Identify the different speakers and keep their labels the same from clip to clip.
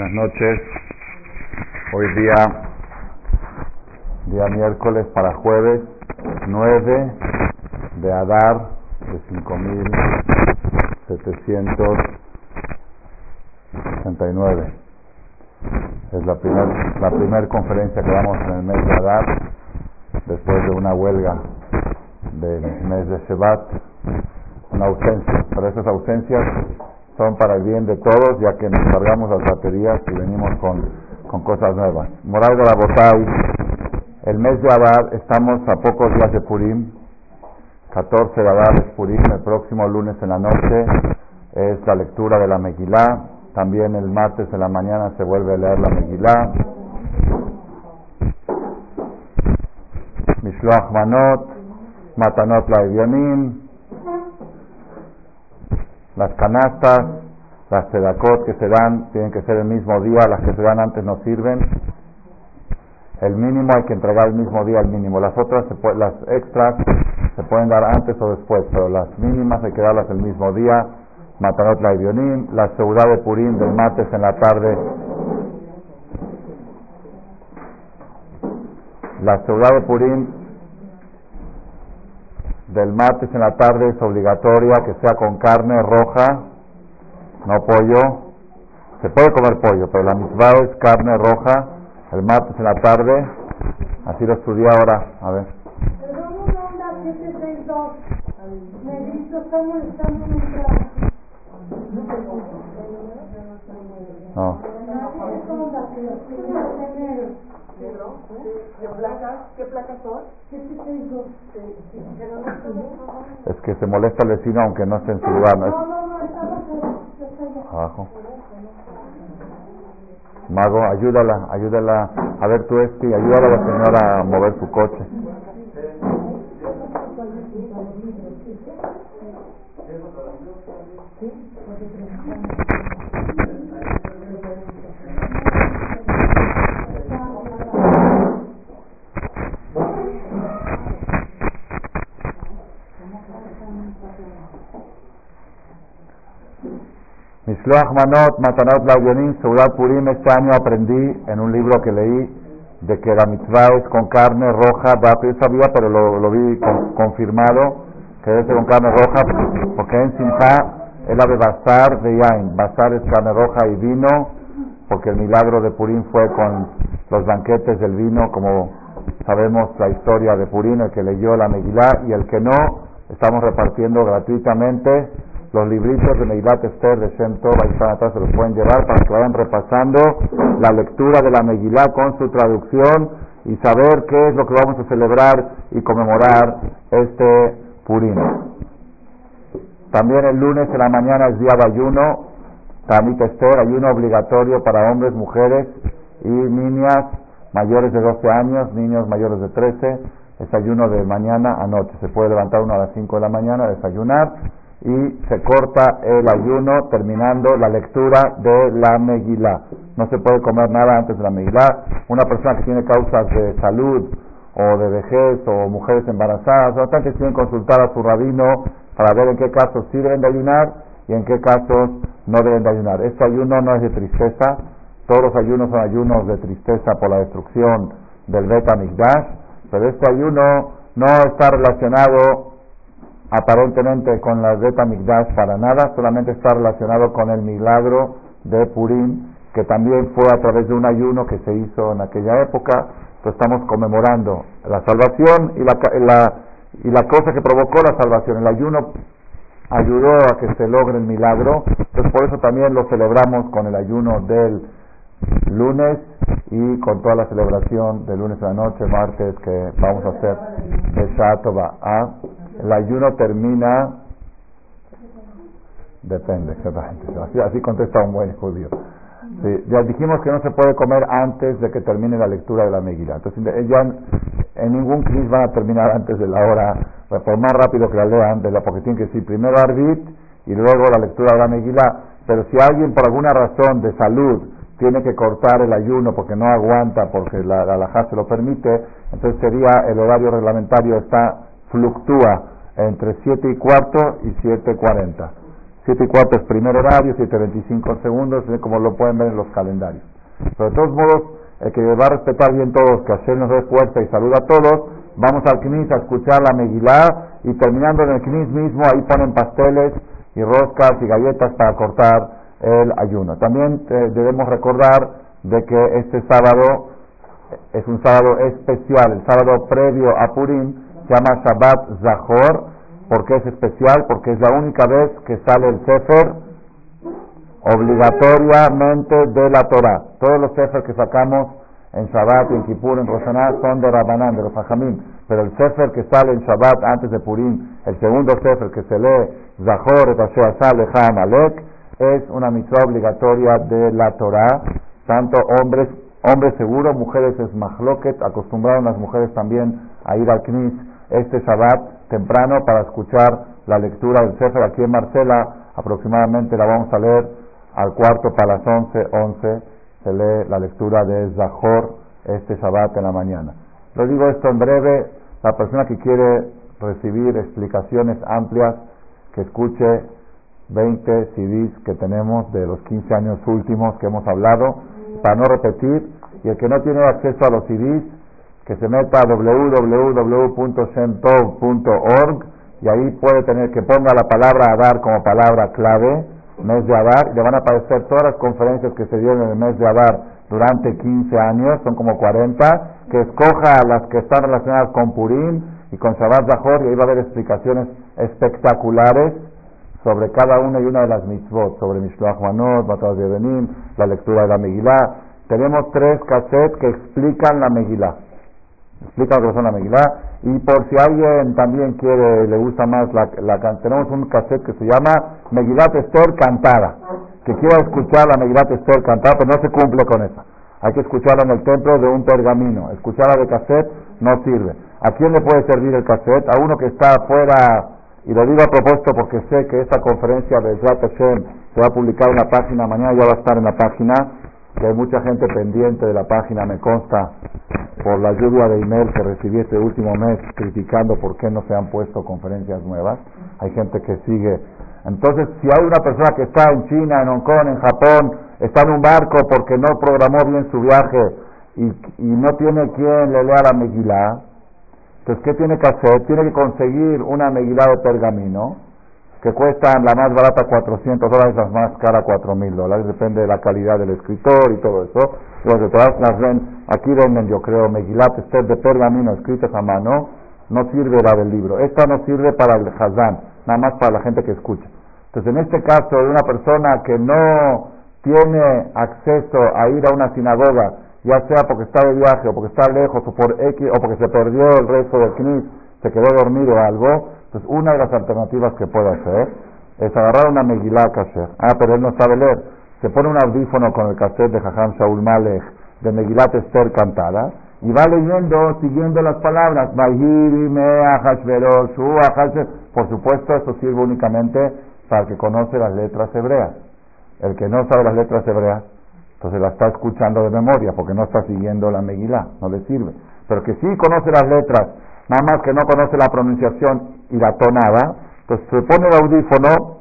Speaker 1: Buenas noches. Hoy día, día miércoles para jueves 9 de Adar de 5.769. Es la primera la primer conferencia que damos en el mes de Adar, después de una huelga del mes de Shevat, una ausencia. Pero esas ausencias son para el bien de todos, ya que nos cargamos las baterías y venimos con, con cosas nuevas. Moral de la Botay, el mes de Adar, estamos a pocos días de Purim, 14 de Adar es Purim, el próximo lunes en la noche es la lectura de la Megilá, también el martes en la mañana se vuelve a leer la Megilá. Mishloach Manot, Matanot la las canastas, las sedacot que se dan, tienen que ser el mismo día, las que se dan antes no sirven. El mínimo hay que entregar el mismo día el mínimo. Las otras, las extras, se pueden dar antes o después, pero las mínimas hay que darlas el mismo día. Matanot la la seguridad de Purim del martes en la tarde. La seguridad de Purim del martes en la tarde es obligatoria que sea con carne roja, no pollo. Se puede comer pollo, pero la misma es carne roja el martes en la tarde. Así lo estudié ahora. A ver. No. Placas, ¿Qué placas son? Es que se molesta el vecino aunque no esté en su lugar. No, no, no, Abajo. Mago, ayúdala, ayúdala. A ver tú, este, ayúdala a la señora a mover su coche. Mishloach Manot, Matanot Laudionim, Seudat Purim, este año aprendí en un libro que leí de que la mitzvah es con carne roja, yo sabía, pero lo, vi confirmado, que ser con carne roja, porque en Simcha es la de Basar de Yain. Basar es carne roja y vino, porque el milagro de Purim fue con los banquetes del vino, como sabemos la historia de Purim, el que leyó la Megilá y el que no, estamos repartiendo gratuitamente los libritos de Meilat Esther de Shem Tov, están atrás, se los pueden llevar para que vayan repasando la lectura de la Megilá con su traducción y saber qué es lo que vamos a celebrar y conmemorar este Purim. También el lunes en la mañana es día de ayuno, Tamit Esther, ayuno obligatorio para hombres, mujeres y niñas mayores de 12 años, niños mayores de 13, desayuno de mañana a noche. Se puede levantar uno a las 5 de la mañana, desayunar y se corta el ayuno terminando la lectura de la Megilá. No se puede comer nada antes de la Megilá. Una persona que tiene causas de salud o de vejez o mujeres embarazadas, tienen que consultar a su rabino para ver en qué casos sí deben de ayunar y en qué casos no deben de ayunar. Este ayuno no es de tristeza, todos los ayunos son ayunos de tristeza por la destrucción del Beta Migdash, pero este ayuno no está relacionado aparentemente con la Beta Migdash para nada, solamente está relacionado con el milagro de Purim, que también fue a través de un ayuno que se hizo en aquella época. Entonces estamos conmemorando la salvación y la, la, y la cosa que provocó la salvación. El ayuno ayudó a que se logre el milagro, entonces por eso también lo celebramos con el ayuno del lunes y con toda la celebración del lunes a la noche, martes, que vamos a hacer de Shatova. ¿ah? El ayuno termina, depende, así, así contesta un buen judío. ya dijimos que no se puede comer antes de que termine la lectura de la Megilá. Entonces, ya en ningún cris van a terminar antes de la hora, por más rápido que la lean, de la, porque tienen que decir primero Arbit y luego la lectura de la Megilá. Pero si alguien por alguna razón de salud tiene que cortar el ayuno porque no aguanta, porque la, la se lo permite, entonces sería el horario reglamentario está fluctúa entre 7 y cuarto y 7.40. 7 y cuarto es primer horario, 7.25 segundos, como lo pueden ver en los calendarios. Pero de todos modos, el que va a respetar bien todos, que hacer nos dé fuerza y saluda a todos, vamos al CNIS a escuchar la Megilá y terminando en el CNIS mismo, ahí ponen pasteles y roscas y galletas para cortar el ayuno. También eh, debemos recordar de que este sábado es un sábado especial, el sábado previo a Purim, se llama Shabbat Zahor, porque es especial, porque es la única vez que sale el Sefer obligatoriamente de la Torah. Todos los Sefer que sacamos en Shabbat, en Kippur, en Rosaná son de Rabanán, de los Fajamim. Pero el Sefer que sale en Shabbat antes de Purim, el segundo Sefer que se lee, Zahor, Lecha, Amalek, es una mitzvah obligatoria de la Torah. Tanto hombres, hombres seguros, mujeres es mahloket, acostumbraron las mujeres también a ir al Knis este Shabbat temprano para escuchar la lectura del Sefer aquí en Marcela. Aproximadamente la vamos a leer al cuarto para las once, once se lee la lectura de Zahor este Shabbat en la mañana. Lo digo esto en breve, la persona que quiere recibir explicaciones amplias, que escuche 20 CDs que tenemos de los 15 años últimos que hemos hablado, para no repetir, y el que no tiene acceso a los CDs, que se meta a www.shemtov.org y ahí puede tener que ponga la palabra Adar como palabra clave mes de Adar, y le van a aparecer todas las conferencias que se dieron en el mes de Adar durante 15 años, son como 40, que escoja las que están relacionadas con Purim y con Shabbat Zahor, y ahí va a haber explicaciones espectaculares sobre cada una y una de las mitzvot, sobre Mishloach Manot, Batas de Benim, la lectura de la Megilá. Tenemos tres cassettes que explican la Megilá. Explican lo que son la Megilá. Y por si alguien también quiere, le gusta más, la, la, tenemos un cassette que se llama Megilat Esther cantada. Que quiera escuchar la Megilat Esther cantada, pero no se cumple con esa. Hay que escucharla en el templo de un pergamino. Escucharla de cassette no sirve. ¿A quién le puede servir el cassette? A uno que está afuera, y lo digo a propósito porque sé que esta conferencia de Zrat se va a publicar en la página, mañana ya va a estar en la página, que hay mucha gente pendiente de la página, me consta, por la lluvia de email que recibí este último mes criticando por qué no se han puesto conferencias nuevas. Hay gente que sigue. Entonces, si hay una persona que está en China, en Hong Kong, en Japón, está en un barco porque no programó bien su viaje y, y no tiene quien le lea la Megilá, entonces, ¿qué tiene que hacer? Tiene que conseguir una Megilá de pergamino que cuestan la más barata 400 dólares, la más cara 4 mil dólares, depende de la calidad del escritor y todo eso. Los de todas las ven, aquí venden yo creo Megilat Esther de pergamino escritas a mano, no sirve la del libro. Esta no sirve para el Hazán, nada más para la gente que escucha. Entonces en este caso de una persona que no tiene acceso a ir a una sinagoga, ya sea porque está de viaje o porque está lejos o por X o porque se perdió el resto del CNIS, se quedó dormido o algo, entonces, una de las alternativas que puede hacer es agarrar una Megilá Kasher. Ah, pero él no sabe leer. Se pone un audífono con el cassette de Jajam Shaul Malech de Megilat Esther cantada y va leyendo, siguiendo las palabras. Por supuesto, eso sirve únicamente para el que conoce las letras hebreas. El que no sabe las letras hebreas, entonces la está escuchando de memoria porque no está siguiendo la Megilá, no le sirve. Pero que sí conoce las letras nada más que no conoce la pronunciación y la tonada, entonces se pone el audífono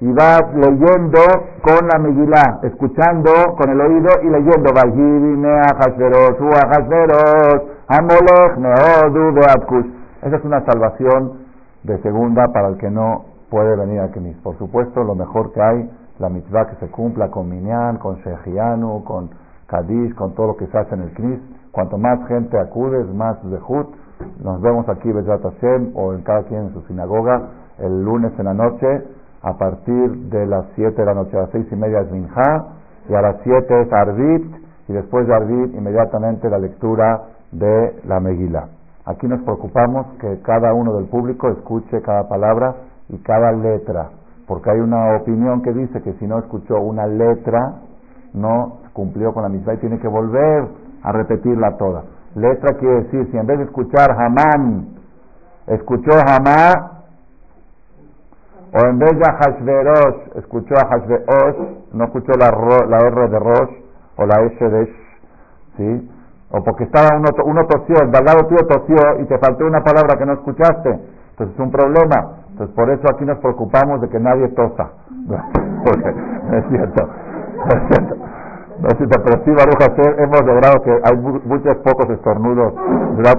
Speaker 1: y va leyendo con la Megilá, escuchando con el oído y leyendo Esa es una salvación de segunda para el que no puede venir a Knis. Por supuesto, lo mejor que hay, la mitzvah que se cumpla con Minyan, con Shechianu, con Kadish, con todo lo que se hace en el Knis. Cuanto más gente acude, más zehut, nos vemos aquí, Bezrat Hashem, o en cada quien en su sinagoga, el lunes en la noche, a partir de las 7 de la noche, a las 6 y media es Minja, y a las 7 es Arvit, y después de Arvit, inmediatamente la lectura de la Megila. Aquí nos preocupamos que cada uno del público escuche cada palabra y cada letra, porque hay una opinión que dice que si no escuchó una letra, no cumplió con la misma y tiene que volver a repetirla toda. Letra quiere decir, si en vez de escuchar Hamán, escuchó Hamá, o en vez de Hashverosh, escuchó a Hashverosh, no escuchó la, la R de Rosh, o la S de Sh, ¿sí? O porque estaba uno, uno tosió, el balado tío tosió y te faltó una palabra que no escuchaste. Entonces es un problema. Entonces por eso aquí nos preocupamos de que nadie tosa. Porque es cierto. Es cierto. Pero sí, Baruch hemos logrado que hay muchos pocos estornudos,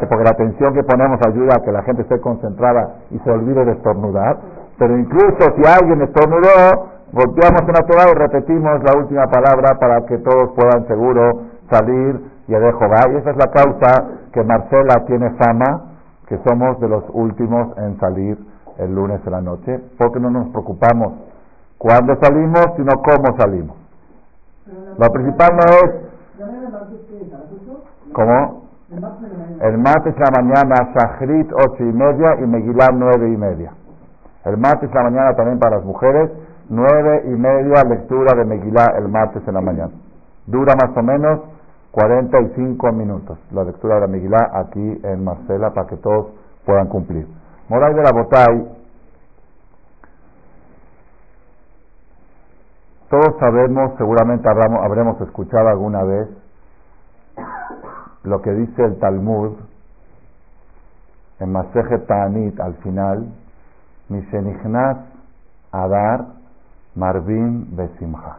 Speaker 1: porque la atención que ponemos ayuda a que la gente esté concentrada y se olvide de estornudar. Pero incluso si alguien estornudó, volteamos en la Torah y repetimos la última palabra para que todos puedan seguro salir y de Jehová. Y esa es la causa que Marcela tiene fama, que somos de los últimos en salir el lunes en la noche, porque no nos preocupamos cuándo salimos, sino cómo salimos. Lo principal no es... ¿Cómo? El martes la mañana, Shachrit ocho y media y Megilá nueve y media. El martes la mañana también para las mujeres, nueve y media lectura de Megilá el martes en la mañana. Dura más o menos 45 minutos la lectura de la Megilá aquí en Marcela para que todos puedan cumplir. Moral de la Botay, todos sabemos, seguramente habremos escuchado alguna vez lo que dice el Talmud en Maseje Ta'anit al final, Mishenichnas Adar Marvin Besimha.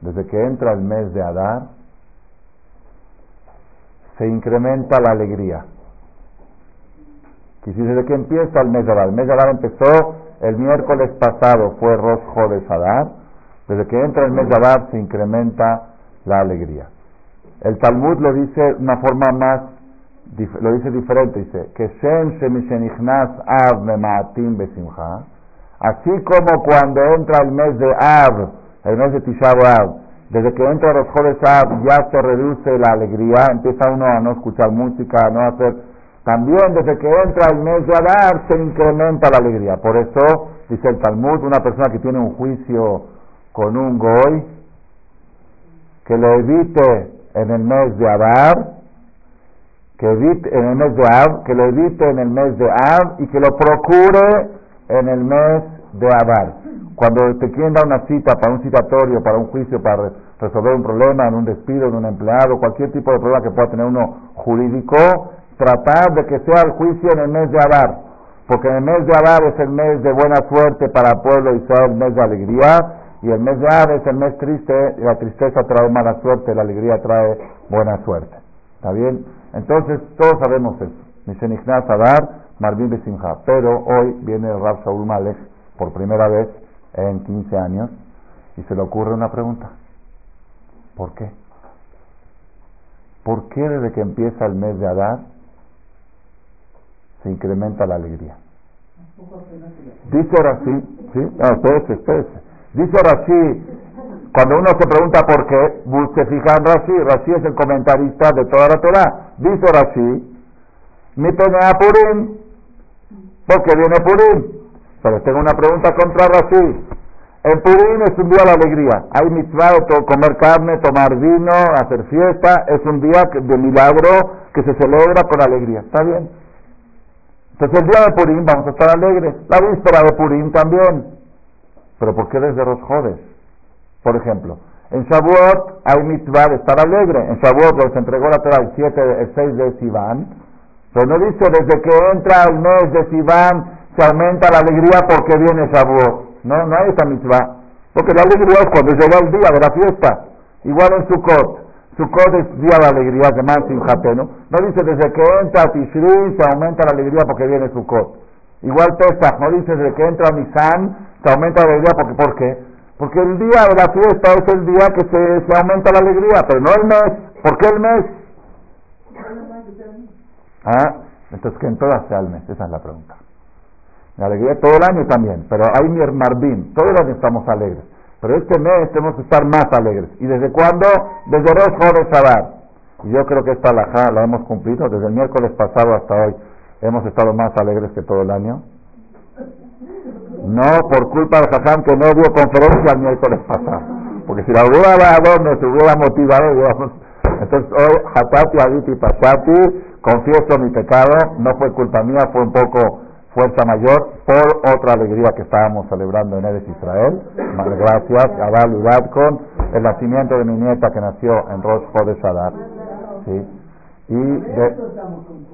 Speaker 1: Desde que entra el mes de Adar, se incrementa la alegría. Y desde que empieza el mes de Adar, el mes de Adar empezó el miércoles pasado, fue Rosh de Adar, desde que entra el mes de Adar se incrementa la alegría. El Talmud lo dice de una forma más, lo dice diferente, dice, que Shem Shemishenichnas Av Memaatim Besimha, así como cuando entra el mes de Av, el mes de Tisha desde que entra los jóvenes ya se reduce la alegría, empieza uno a no escuchar música, a no hacer... También desde que entra el mes de Adar se incrementa la alegría. Por eso, dice el Talmud, una persona que tiene un juicio con un goy, que lo evite en el mes de Adar, que evite en el mes de Av, que lo evite en el mes de Av y que lo procure en el mes de Adar. Cuando te quieren dar una cita para un citatorio, para un juicio, para resolver un problema, en un despido de un empleado, cualquier tipo de problema que pueda tener uno jurídico, tratar de que sea el juicio en el mes de Adar. Porque en el mes de Adar es el mes de buena suerte para el pueblo Israel, el mes de alegría, y el mes de Adar es el mes triste, la tristeza trae mala suerte, la alegría trae buena suerte. ¿Está bien? Entonces, todos sabemos eso. Mishenichnas Adar, Marvin Besimha. Pero hoy viene el Rab Saúl Malek por primera vez en 15 años y se le ocurre una pregunta. ¿Por qué? ¿Por qué desde que empieza el mes de Adar se incrementa la alegría? Dice Rashi, ¿sí? No, espérese, espérese. Dice Rashi, cuando uno se pregunta por qué, se fija en Rashi, Rashi es el comentarista de toda la Torah. Dice Rashi, mi pena Purim, porque viene Purim. Pero tengo una pregunta contra Rashi. El Purim es un día de alegría. Hay mitzvah comer carne, tomar vino, hacer fiesta. Es un día de milagro que se celebra con alegría. ¿Está bien? Entonces el día de Purim vamos a estar alegres. La víspera de Purim también. Pero ¿por qué desde los jodes? Por ejemplo, en Shavuot hay mitzvah de estar alegre. En Shavuot se entregó la Torah el, 7, el 6 de Sivan. Pero no dice desde que entra el mes de Sivan se aumenta la alegría porque viene Shavuot. No, no hay esa mitzvah. Porque la alegría es cuando llega el día de la fiesta. Igual en Sukkot. Sukkot es día de alegría, que más ¿no? No dice desde que entra Tishri se aumenta la alegría porque viene Sukkot. Igual Pesach, no dice desde que entra Nisan se aumenta la alegría porque, ¿por qué? Porque el día de la fiesta es el día que se, se aumenta la alegría, pero no el mes. ¿Por qué el mes? Ah, entonces que en todas sea el mes, esa es la pregunta. La alegría todo el año también, pero hay mi Marvin, todo el año estamos alegres. Pero este mes tenemos que estar más alegres. ¿Y desde cuándo? Desde Rosh de Shabbat. Y yo creo que esta alajá la hemos cumplido desde el miércoles pasado hasta hoy. Hemos estado más alegres que todo el año. No por culpa de Jajam que no dio conferencia el miércoles pasado. Porque si la hubiera dado, nos hubiera motivado. Entonces hoy, Hatati, Aditi, Pasati, confieso mi pecado. No fue culpa mía, fue un poco fuerza mayor por otra alegría que estábamos celebrando en Eres Israel. Gracias a Val con el nacimiento de mi nieta que nació en Rosh Chodesh ¿sí? Y de,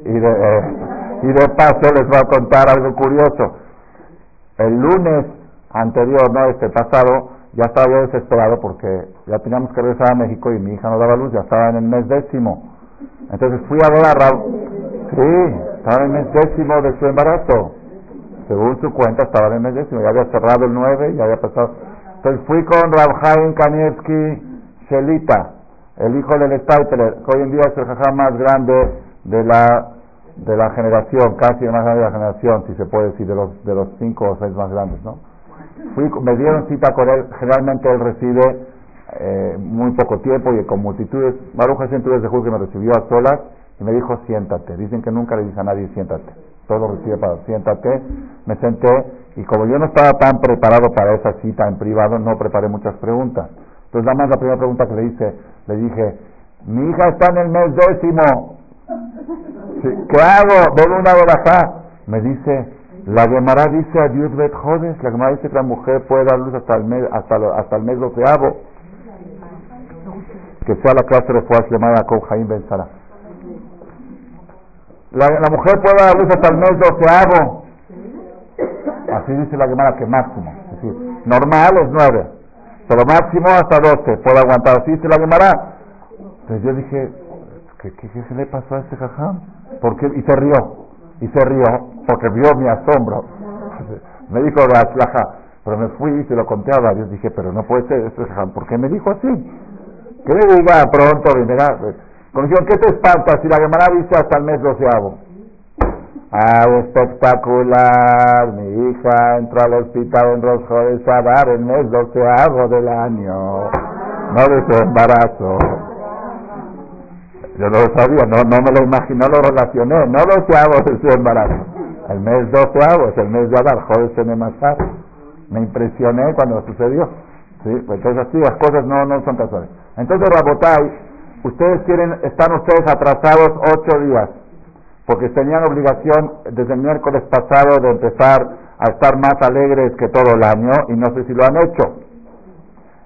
Speaker 1: y, de, eh, Y de paso les voy a contar algo curioso. El lunes anterior, no este pasado, ya estaba yo desesperado porque ya teníamos que regresar a México y mi hija no daba luz, ya estaba en el mes décimo. Entonces fui a ver a Raúl. Sí, estaba en el mes décimo de su embarazo. Según su cuenta, estaba en el mes décimo. Ya había cerrado el 9, ya había pasado. Entonces fui con Rabhaim Kanievski Shelita, el hijo del Stapler, que hoy en día es el jajá más grande de la de la generación, casi más grande de la generación, si se puede decir, de los, de los cinco o seis más grandes, ¿no? Fui, me dieron cita con él, generalmente él recibe eh, muy poco tiempo y con multitudes, Maruja Centurias de Julio que me recibió a solas y me dijo siéntate, dicen que nunca le dice a nadie siéntate, todo recibe para siéntate, me senté y como yo no estaba tan preparado para esa cita en privado, no preparé muchas preguntas. Entonces nada más la primera pregunta que le hice, le dije, mi hija está en el mes décimo, ¿qué hago? Ven una acá. Me dice, la Gemara dice a Dios Bet Jodes, la Gemara dice que la mujer puede dar luz hasta el mes, hasta, hasta el mes doceavo. Que sea la clase de fuerza llamada con Jaime Ben Sara. La, la, mujer puede dar luz hasta el mes doceavo. Así dice la Gemara que máximo. Normal es nueve, pero máximo hasta doce. Puede aguantar. Así dice la Gemara. Entonces yo dije, ¿qué, qué, qué se le pasó a este jajam? Porque Y se rió. Y se rió porque vio mi asombro. Me dijo Raslaja, pero me fui y se lo conté a varios. Dije, pero no puede ser jajam. ¿Por qué me dijo así? Que le diga pronto, vendrá. Con ¿qué te espanta si la Gemara dice hasta el mes doceavo? Ah, espectacular. Mi hija entró al hospital en Rosjo de Sabar el mes doceavo del año. No de su embarazo. Yo no lo sabía, no, no me lo imaginé, no lo relacioné. No doceavo de su embarazo. El mes doceavo es el mes de Adar, joder, masar. Me impresioné cuando sucedió. ¿Sí? Pues entonces así las cosas no, no son casuales. Entonces, Rabotai, ustedes quieren, están ustedes atrasados ocho días porque tenían obligación desde el miércoles pasado de empezar a estar más alegres que todo el año y no sé si lo han hecho.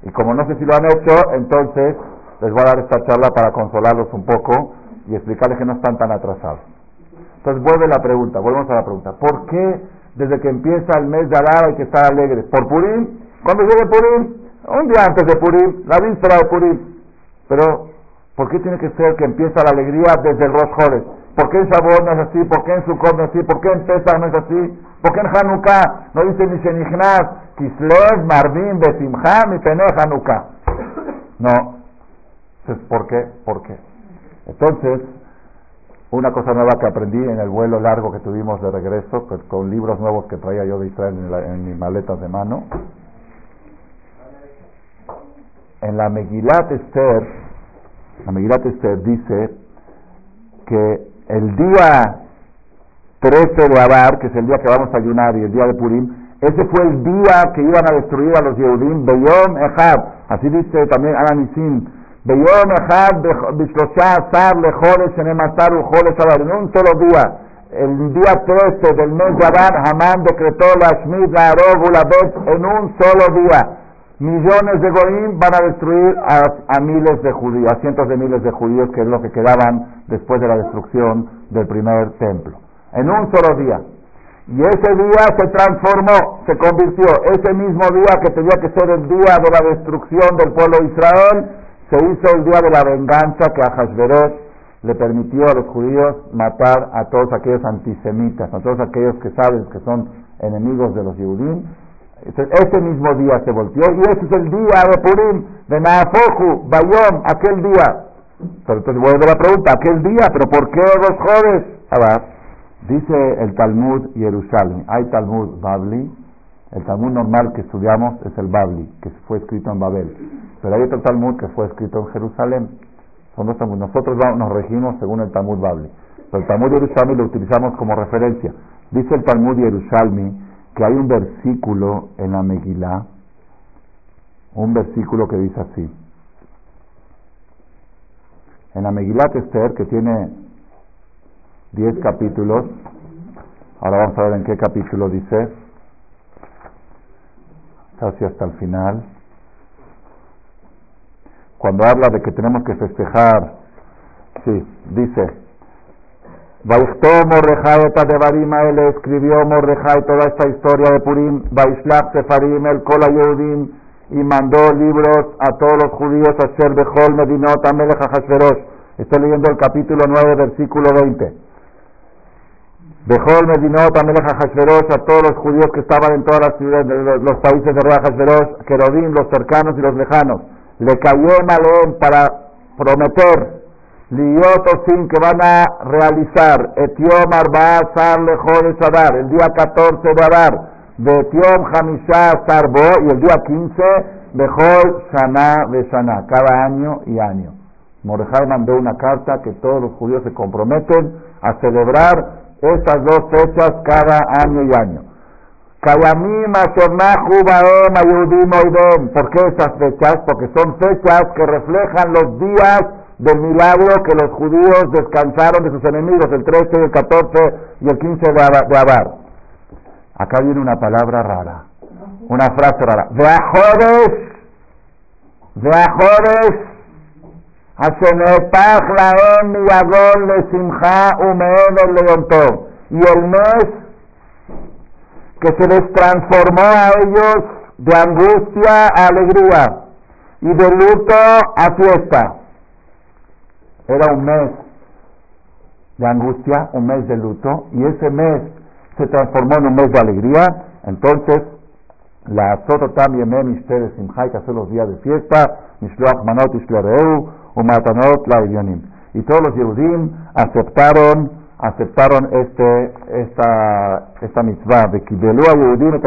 Speaker 1: Y como no sé si lo han hecho, entonces les voy a dar esta charla para consolarlos un poco y explicarles que no están tan atrasados. Entonces vuelve la pregunta, volvemos a la pregunta. ¿Por qué desde que empieza el mes de Adar hay que estar alegres? ¿Por Purim? ¿Cuándo llegue Purim? Un día antes de Purim, la víspera de Purim. Pero, ¿por qué tiene que ser que empieza la alegría desde el Rosh ¿Por qué en Shavuot no es así? ¿Por qué en Sukkot no es así? ¿Por qué en Pesach no es así? ¿Por qué en Hanukkah no dice ni Shenichnas, Kislev, Marvin, mi Pene Hanukkah? No. Entonces, ¿por qué? ¿Por qué? Entonces, una cosa nueva que aprendí en el vuelo largo que tuvimos de regreso, pues, con libros nuevos que traía yo de Israel en, en mis maletas de mano. En la Megilat Esther, la Megilat Esther dice que el día 13 de Abar, que es el día que vamos a ayunar, y el día de Purim, ese fue el día que iban a destruir a los Yehudim, Beyom Echad, así dice también Ananisim, Azar, Lejoles, Enematar, Ujoles, Abar, en un solo día, el día 13 del mes de Abar, Hamán decretó la Shmid, la la en un solo día millones de Goim van a destruir a, miles de judíos, a cientos de miles de judíos, que es lo que quedaban después de la destrucción del primer templo. En un solo día. Y ese día se transformó, se convirtió. Ese mismo día que tenía que ser el día de la destrucción del pueblo de Israel, se hizo el día de la venganza que a Hashverosh le permitió a los judíos matar a todos aquellos antisemitas, a todos aquellos que saben que son enemigos de los judíos ese mismo día se volteó y ese es el día de Purim, de Naafoju, Bayom, aquel día. Pero entonces vuelve la pregunta, aquel día, pero ¿por qué los jóvenes? Dice el Talmud Jerusalén, hay Talmud Babli, el Talmud normal que estudiamos es el Babli, que fue escrito en Babel, pero hay otro Talmud que fue escrito en Jerusalén. Son dos Talmud. Nosotros nos regimos según el Talmud Babli, pero el Talmud Jerusalén lo utilizamos como referencia. Dice el Talmud Jerusalén que hay un versículo en la Megilá, un versículo que dice así. En la Megilá Esther, que tiene 10 capítulos, ahora vamos a ver en qué capítulo dice, casi hasta el final, cuando habla de que tenemos que festejar, sí, dice, Vaistó Mordejai Devarima, él escribió Mordejai toda esta historia de Purim, Vaishlach Sefarim, el Kola Yehudim, y mandó libros a todos los judíos, a Sher Bejol, Medinot, Amelech. Estoy leyendo el capítulo 9, versículo 20. Bejol, Medinot, Amelech, Hashverosh, a todos los judíos que estaban en todas las ciudades, los países de Rey Hashverosh, los cercanos y los lejanos. Le cayó Malén para prometer. Sin que van a realizar Etiom Arba Sar de Sadar, el día 14 de Adar, de Etiom Hamisha Sarbo. Y el día 15 Bejol Shana de Shana, cada año y año. Mordejai mandó una carta que todos los judíos se comprometen a celebrar estas dos fechas cada año y año. ¿Por qué esas fechas? Porque son fechas que reflejan los días del milagro que los judíos descansaron de sus enemigos, el 13, el 14 y el 15 de Abar. Acá viene una palabra rara, una frase rara. Veajodes, veajodes, Hashenetach laem le simcha. Y el mes que se les transformó a ellos de angustia a alegría y de luto a fiesta era un mes de angustia, un mes de luto, y ese mes se transformó en un mes de alegría, entonces la Sototam Yemem Ishter Simchai, que hace los días de fiesta, Mishloach Manot Ishlereu, Umatanot La Y todos los Yehudim aceptaron, aceptaron este, esta, esta mitzvah de Kibelu a Yehudim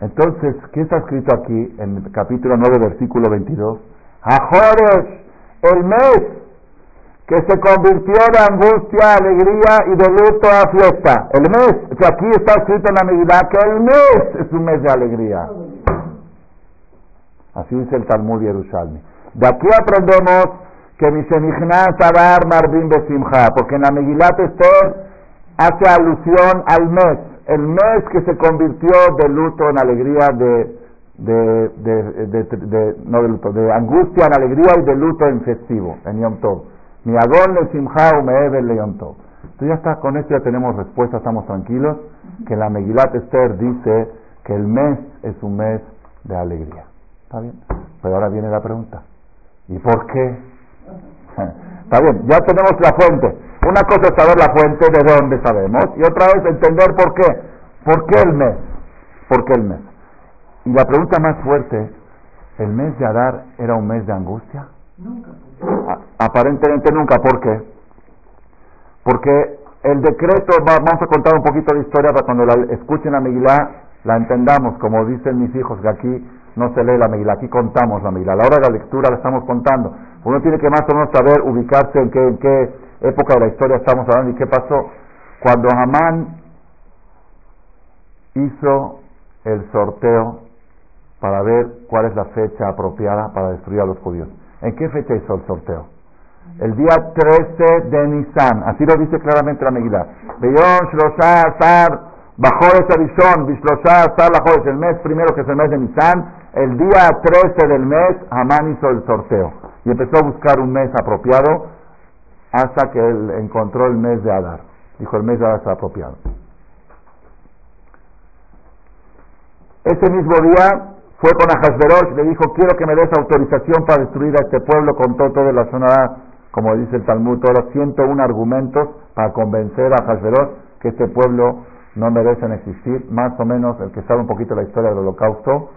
Speaker 1: Entonces, ¿qué está escrito aquí en el capítulo 9, versículo 22? Ajores el mes que se convirtió de angustia alegría y de luto a fiesta. El mes, que aquí está escrito en la medida que el mes es un mes de alegría. Así dice el Talmud Yerushalmi. De aquí aprendemos que Mishenichnas Adar Marbim Besimha, porque en la Megilat Esther hace alusión al mes, el mes que se convirtió de luto en alegría, de de, de, de, no luto, de angustia en alegría y de luto en festivo, en Yom Tov. Mi agón le simha le Yom Tov. Entonces ya está, con esto ya tenemos respuesta, estamos tranquilos, que la Megilat Esther dice que el mes es un mes de alegría. ¿Está bien? Pero ahora viene la pregunta. ¿Y por qué? Está bien, ya tenemos la fuente. Una cosa es saber la fuente de dónde sabemos y otra vez entender por qué. ¿Por qué el mes? ¿Por qué el mes? Y la pregunta más fuerte, ¿el mes de Adar era un mes de angustia? Nunca. aparentemente nunca, ¿por qué? Porque el decreto, vamos a contar un poquito de historia para cuando la escuchen la Megilá la entendamos, como dicen mis hijos, que aquí no se lee la Megilá, aquí contamos la Megilá. A la hora de la lectura la estamos contando. Uno tiene que más o menos saber, ubicarse en qué, época de la historia estamos hablando y qué pasó. Cuando Hamán hizo el sorteo para ver cuál es la fecha apropiada para destruir a los judíos. ¿En qué fecha hizo el sorteo? El día 13 de Nisan, así lo dice claramente la Megillah. Beyón, Shlosha, Sar, Bajores Arishon, Bishlosha, Sar, Bajores, el mes primero que es el mes de Nisan, el día 13 del mes, Hamán hizo el sorteo y empezó a buscar un mes apropiado hasta que él encontró el mes de Adar. Dijo, el mes de Adar está apropiado. Ese mismo día fue con Ahasverosh, le dijo, quiero que me des autorización para destruir a este pueblo, con todo la zona, como dice el Talmud, todos los 101 argumentos para convencer a Ahasverosh que este pueblo no merecen existir, más o menos el que sabe un poquito la historia del holocausto,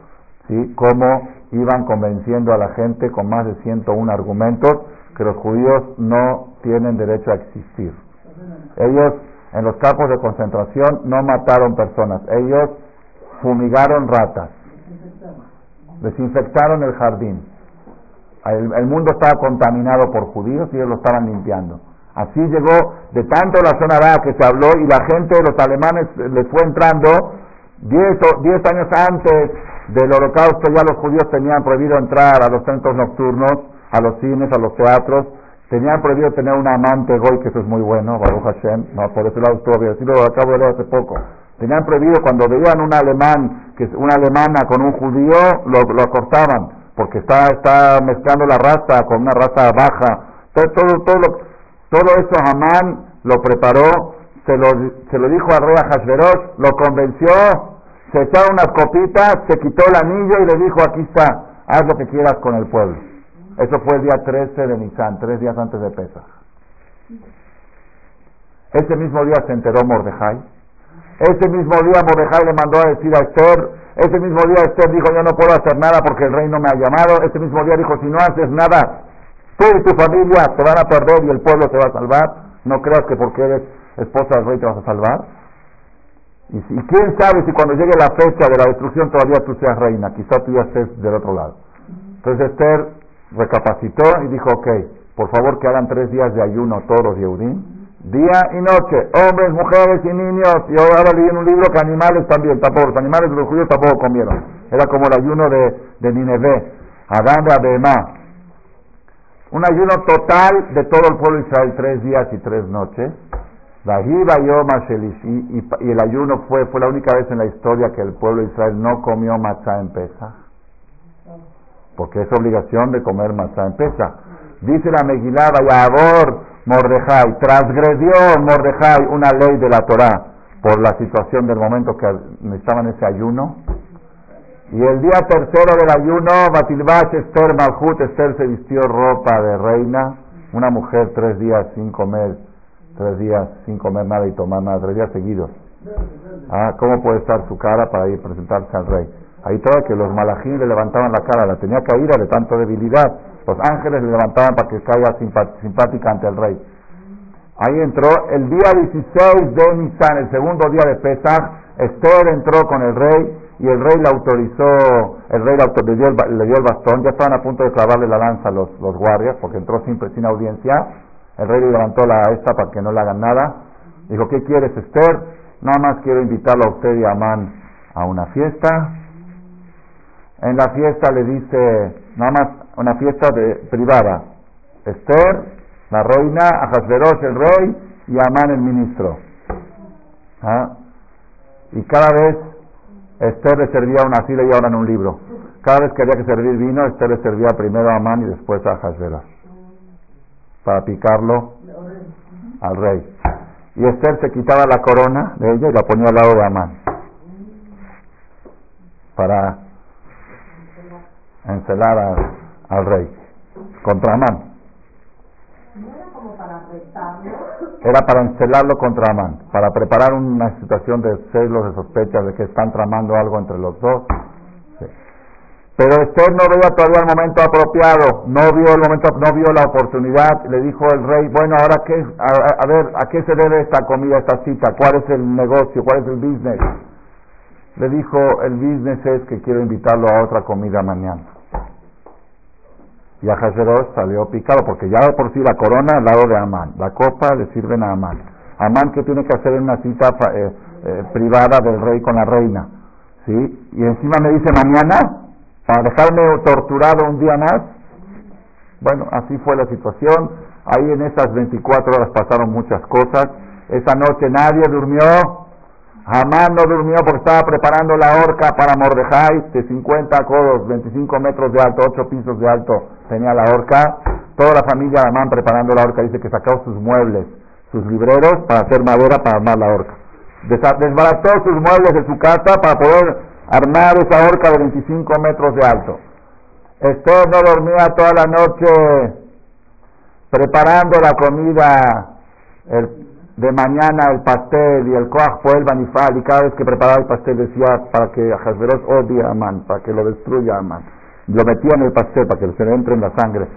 Speaker 1: ¿sí? cómo iban convenciendo a la gente con más de 101 argumentos que los judíos no tienen derecho a existir. Ellos en los campos de concentración no mataron personas, ellos fumigaron ratas desinfectaron el jardín. El, mundo estaba contaminado por judíos y ellos lo estaban limpiando. Así llegó de tanto la zona A que se habló y la gente, los alemanes, les fue entrando. Diez, diez años antes del holocausto ya los judíos tenían prohibido entrar a los centros nocturnos, a los cines, a los teatros. Tenían prohibido tener un amante goy, que eso es muy bueno, Baruch Hashem. No, por ese lado estuvo bien. Así lo acabo de leer hace poco. Tenían prohibido cuando veían un alemán, que una alemana con un judío, lo, lo cortaban, porque está, está mezclando la raza con una raza baja. Todo, todo, todo Todo eso Amán lo preparó, se lo, se lo dijo a rey Hashverosh, lo convenció, se echaron unas copitas, se quitó el anillo y le dijo, aquí está, haz lo que quieras con el pueblo. Eso fue el día 13 de Nisan, tres días antes de Pesach. Ese mismo día se enteró Mordejai. Ese mismo día Mordejai le mandó a decir a Esther, ese mismo día Esther dijo, yo no puedo hacer nada porque el rey no me ha llamado. Ese mismo día dijo, si no haces nada, tú y tu familia te van a perder y el pueblo te va a salvar. No creas que porque eres esposa del rey te vas a salvar. Y, y quién sabe si cuando llegue la fecha de la destrucción todavía tú seas reina, quizá tú ya estés del otro lado. Entonces Esther recapacitó y dijo, ok, por favor que hagan tres días de ayuno todos Yehudim, día y noche, hombres, mujeres y niños. Y ahora leí en un libro que animales también, tampoco, los animales de los judíos tampoco comieron. Era como el ayuno de, de Nineveh, Adán de Abemá. Un ayuno total de todo el pueblo de Israel, tres días y tres noches. Y, el ayuno fue, fue la única vez en la historia que el pueblo de Israel no comió matzá en Pesach porque es obligación de comer matzá en Pesach. Dice la Megilá, Vayabor Mordejai, transgredió Mordejai una ley de la Torá por la situación del momento que estaban ese ayuno. Y el día tercero del ayuno, Batilbach Esther Malhut, Esther se vistió ropa de reina, una mujer tres días sin comer, tres días sin comer nada y tomar nada, tres días seguidos. Ah, ¿Cómo puede estar su cara para ir a presentarse al rey? Ahí estaba que los malajín le levantaban la cara, la tenía caída de tanta debilidad. Los ángeles le levantaban para que caiga simpática ante el rey. Ahí entró el día 16 de Nisan, el segundo día de Pesach. Esther entró con el rey y el rey le autorizó, el rey le, dio el, bastón. Ya estaban a punto de clavarle la lanza los, los guardias porque entró sin, sin audiencia. El rey le levantó la esta para que no le hagan nada. Dijo, ¿qué quieres Esther? Nada más quiero invitarlo a usted y a Amán a una fiesta en la fiesta le dice, nada más una fiesta de, privada, Esther, la reina, Ahasverosh el rey y Amán el ministro. ¿Ah? Y cada vez Esther le servía una fila y ahora en un libro. Cada vez que había que servir vino, Esther le servía primero a Amán y después a Ahasverosh. Para picarlo al rey. Y Esther se quitaba la corona de ella y la ponía al lado de Amán. Para encelar al, rey contra Amán. Era para encelarlo contra Amán, para preparar una situación de celos, de sospechas de que están tramando algo entre los dos. Pero Esther no veía todavía el momento apropiado, no vio el momento, no vio la oportunidad. Le dijo el rey, bueno, ahora qué, a, a ver, ¿a qué se debe esta comida, esta cita? ¿Cuál es el negocio? ¿Cuál es el business? Le dijo, el business es que quiero invitarlo a otra comida mañana. Y a salió picado, porque ya por sí la corona al lado de Amán, la copa le sirven a Amán. Amán que tiene que hacer en una cita eh, eh, privada del rey con la reina, ¿sí? Y encima me dice mañana, para dejarme torturado un día más. Bueno, así fue la situación. Ahí en esas 24 horas pasaron muchas cosas. Esa noche nadie durmió, Amán no durmió porque estaba preparando la horca para Mordejai de 50 codos, 25 metros de alto, 8 pisos de alto tenía la horca. Toda la familia de Amán preparando la horca dice que sacó sus muebles, sus libreros para hacer madera para armar la horca. Desbarató sus muebles de su casa para poder armar esa horca de 25 metros de alto. Esther no dormía toda la noche preparando la comida, de mañana el pastel y el coaj el banifal y cada vez que preparaba el pastel decía para que Hasberos odie a Amán, para que lo destruya a Amán. Lo metía en el pastel para que se le entre en la sangre.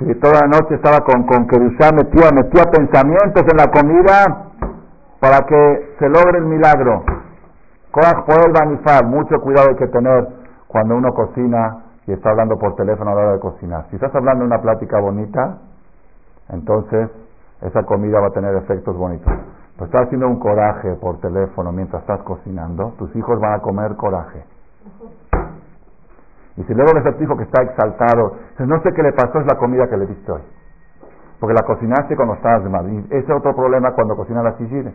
Speaker 1: Y toda la noche estaba con, con Kedushá, metía, metía pensamientos en la comida para que se logre el milagro. Coaj el banifal, mucho cuidado hay que tener cuando uno cocina y está hablando por teléfono a la hora de cocinar. Si estás hablando de una plática bonita, entonces esa comida va a tener efectos bonitos. Pues estás haciendo un coraje por teléfono mientras estás cocinando, tus hijos van a comer coraje. Y si luego ves a tu hijo que está exaltado, no sé qué le pasó, es la comida que le diste hoy. Porque la cocinaste cuando estabas de Madrid. Ese es otro problema cuando cocina la sigire.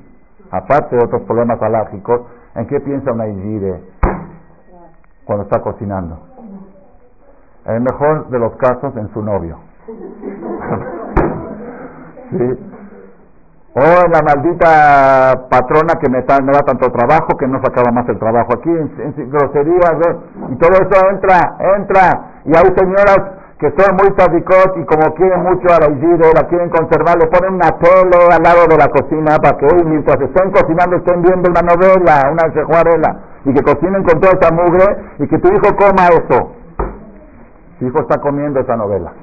Speaker 1: Aparte de otros problemas alárgicos, ¿en qué piensa una igire cuando está cocinando? En el mejor de los casos, en su novio. ¿Sí? O en la maldita patrona que me, da tanto trabajo que no sacaba más el trabajo aquí, en, groserías, y todo eso entra, entra. Y hay señoras que son muy sadicot y como quieren mucho a la la quieren conservar, le ponen una tele al lado de la cocina para que mientras estén cocinando estén viendo una novela, una sejuarela, y que cocinen con toda esa mugre y que tu hijo coma eso. Tu hijo está comiendo esa novela,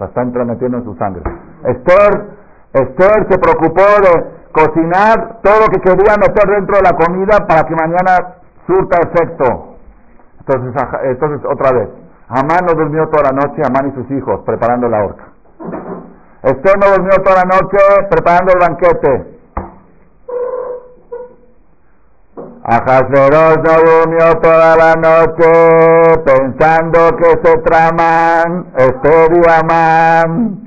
Speaker 1: la está entrometiendo en su sangre. Esther Esther se preocupó de cocinar todo lo que quería meter dentro de la comida para que mañana surta efecto. Entonces, entonces otra vez, Amán no durmió toda la noche, Amán y sus hijos, preparando la horca. Esther no durmió toda la noche preparando el banquete. Ajasveros no durmió toda la noche pensando que se traman Esther y Amán.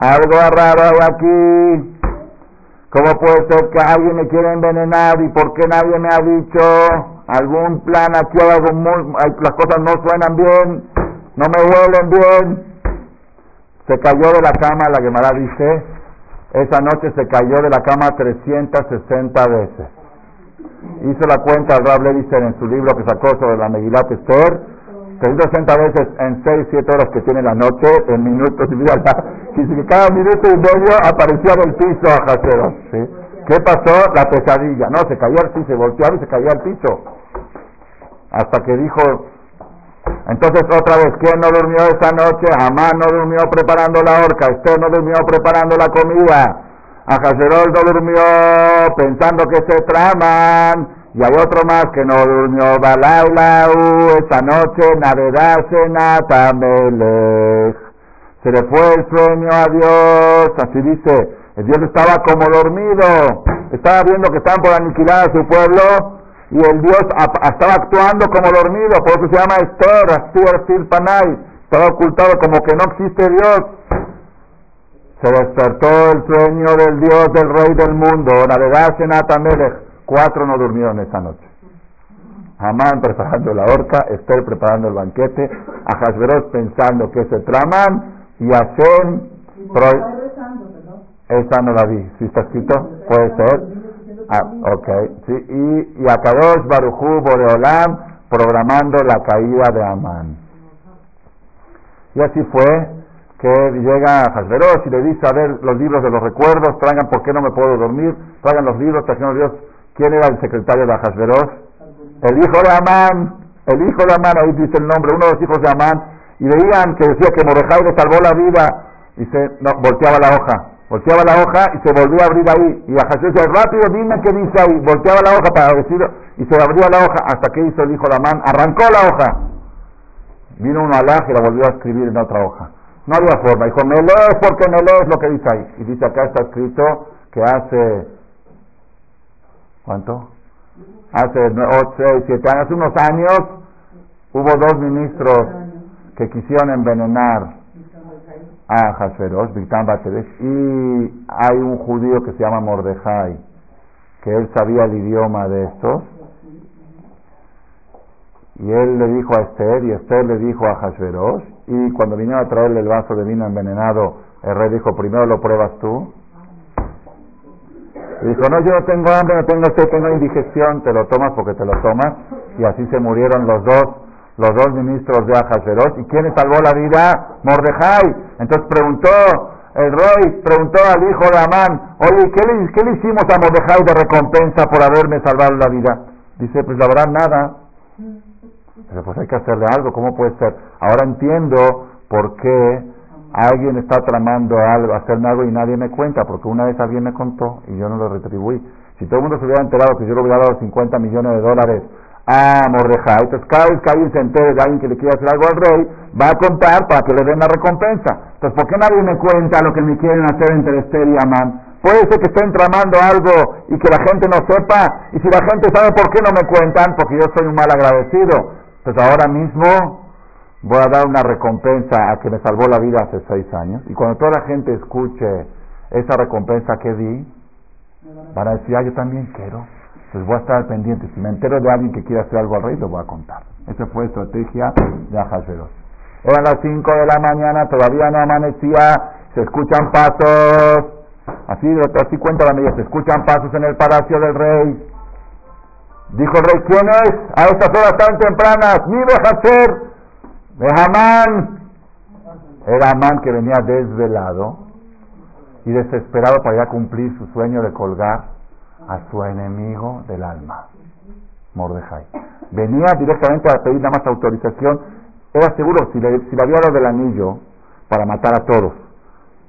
Speaker 1: Algo raro aquí. ¿Cómo puede ser que alguien me quiera envenenar y por qué nadie me ha dicho algún plan aquí? Algo muy, las cosas no suenan bien, no me huelen bien. Se cayó de la cama, la Gemara dice, esa noche se cayó de la cama 360 veces. Hizo la cuenta, Rab dice en su libro que sacó sobre la Megilat Esther, 360 veces en 6, 7 horas que tiene la noche, en minutos, y mira, dice que cada minuto y medio aparecía del piso a Jacero. ¿sí? ¿Qué pasó? La pesadilla. No, se cayó al piso, se volteaba y se cayó al piso. Hasta que dijo, entonces otra vez, ¿quién no durmió esa noche? Amán no durmió preparando la horca, Esther no durmió preparando la comida, a Jacerol no durmió pensando que se traman, y hay otro más que no durmió. Balaulau esta noche, Navedase Natamelech. Se le fue el sueño a Dios, así dice. El Dios estaba como dormido, estaba viendo que estaban por aniquilar a su pueblo. Y el Dios estaba actuando como dormido, por eso se llama Esther, Astir, Panay, estaba ocultado como que no existe Dios. Se despertó el sueño del Dios, del Rey del mundo, Navedase Natamelech Cuatro no durmieron esa noche. Amán preparando la horca, Esther preparando el banquete, Ahasveros pensando que se traman y hacen... Esta no la vi, ¿sí está escrito? Puede ser. Ah, ok. Sí, y, y Akadosh Barujú Boreolam programando la caída de Amán. Y así fue que llega a Hasberos y le dice, a ver, los libros de los recuerdos, traigan por qué no me puedo dormir, traigan los libros, trajeron Dios ¿Quién era el secretario de Ahasveros? El hijo de Amán, el hijo de Amán, ahí dice el nombre, uno de los hijos de Amán, y veían que decía que Mordejai le salvó la vida, y se no, volteaba la hoja, volteaba la hoja y se volvía a abrir ahí, y Ahasveros decía, rápido, dime qué dice ahí, volteaba la hoja para decir, y se abría la hoja, hasta que hizo el hijo de Amán, arrancó la hoja, vino un alaj y la volvió a escribir en otra hoja. No había forma, dijo, me lees porque me lees lo que dice ahí, y dice acá está escrito que hace ¿Cuánto? Hace 8, 6, 7 años, unos años, hubo dos ministros que quisieron envenenar a Hasferos, Victán y hay un judío que se llama Mordejai, que él sabía el idioma de estos, y él le dijo a Esther, y Esther le dijo a Hasferos, y cuando vinieron a traerle el vaso de vino envenenado, el rey dijo, primero lo pruebas tú, y dijo, no, yo no tengo hambre, no tengo sed, tengo indigestión, te lo tomas porque te lo tomas. Y así se murieron los dos, los dos ministros de Ahasveros. ¿Y quién salvó la vida? Mordejai. Entonces preguntó, el rey preguntó al hijo de Amán, oye, ¿qué le, ¿qué le hicimos a Mordejai de recompensa por haberme salvado la vida? Dice, pues la verdad nada. Pero pues hay que hacerle algo, ¿cómo puede ser? Ahora entiendo por qué alguien está tramando algo, hacerme algo y nadie me cuenta, porque una vez alguien me contó y yo no lo retribuí. Si todo el mundo se hubiera enterado que yo le hubiera dado 50 millones de dólares a Mordejai, entonces cada vez que alguien se entere de alguien que le quiere hacer algo al rey, va a contar para que le den la recompensa. Entonces, ¿por qué nadie me cuenta lo que me quieren hacer entre Esther y Amán? Puede ser que estén tramando algo y que la gente no sepa, y si la gente sabe por qué no me cuentan, porque yo soy un mal agradecido. Entonces ahora mismo voy a dar una recompensa a que me salvó la vida hace seis años. Y cuando toda la gente escuche esa recompensa que di, van a decir, ah, yo también quiero. Entonces voy a estar pendiente. Si me entero de alguien que quiere hacer algo al rey, lo voy a contar. Esa fue estrategia de Ahasveros. Eran las cinco de la mañana, todavía no amanecía, Se escuchan pasos. Así, así cuenta la media. Se escuchan pasos en el palacio del rey. Dijo el rey, ¿quién es? A estas horas tan tempranas. Mi Behacer, de Hamán. Era Amán que venía desvelado y desesperado para ya cumplir su sueño de colgar a su enemigo del alma, Mordejai. Venía directamente a pedir nada más autorización. Era seguro, si le, si le había dado el anillo para matar a todos,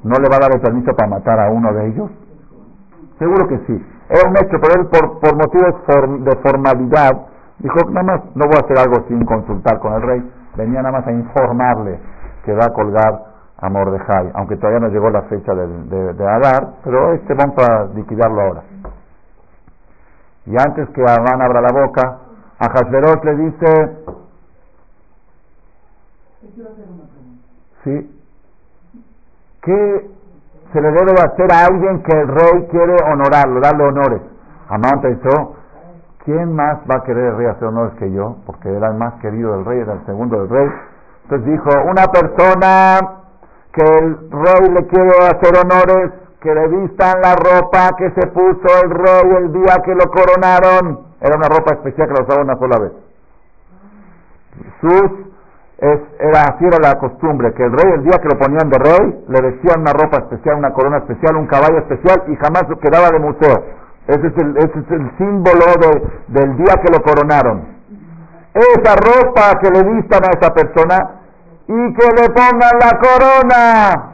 Speaker 1: ¿no le va a dar el permiso para matar a uno de ellos? Seguro que sí. Era un hecho, pero él por, por motivos de formalidad dijo, nada más no voy a hacer algo sin consultar con el rey. Venía nada más a informarle que va a colgar a Mordejai, aunque todavía no llegó la fecha de, Adar, pero este vamos a liquidarlo ahora. Y antes que Amán abra la boca, a Hasberos le dice, ¿sí? ¿Qué se le debe hacer a alguien que el rey quiere honorarlo, darle honores? Amán pensó, ¿quién más va a querer el rey hacer honores que yo? Porque era el más querido del rey, era el segundo del rey. Entonces dijo, una persona que el rey le quiere hacer honores, que le vistan la ropa que se puso el rey el día que lo coronaron. Era una ropa especial que lo usaba una sola vez. Sus, es, era así era la costumbre, que el rey el día que lo ponían de rey, le vestían una ropa especial, una corona especial, un caballo especial y jamás quedaba de museo. Ese es el, el símbolo del día que lo coronaron. Esa ropa que le vistan a esa persona y que le pongan la corona.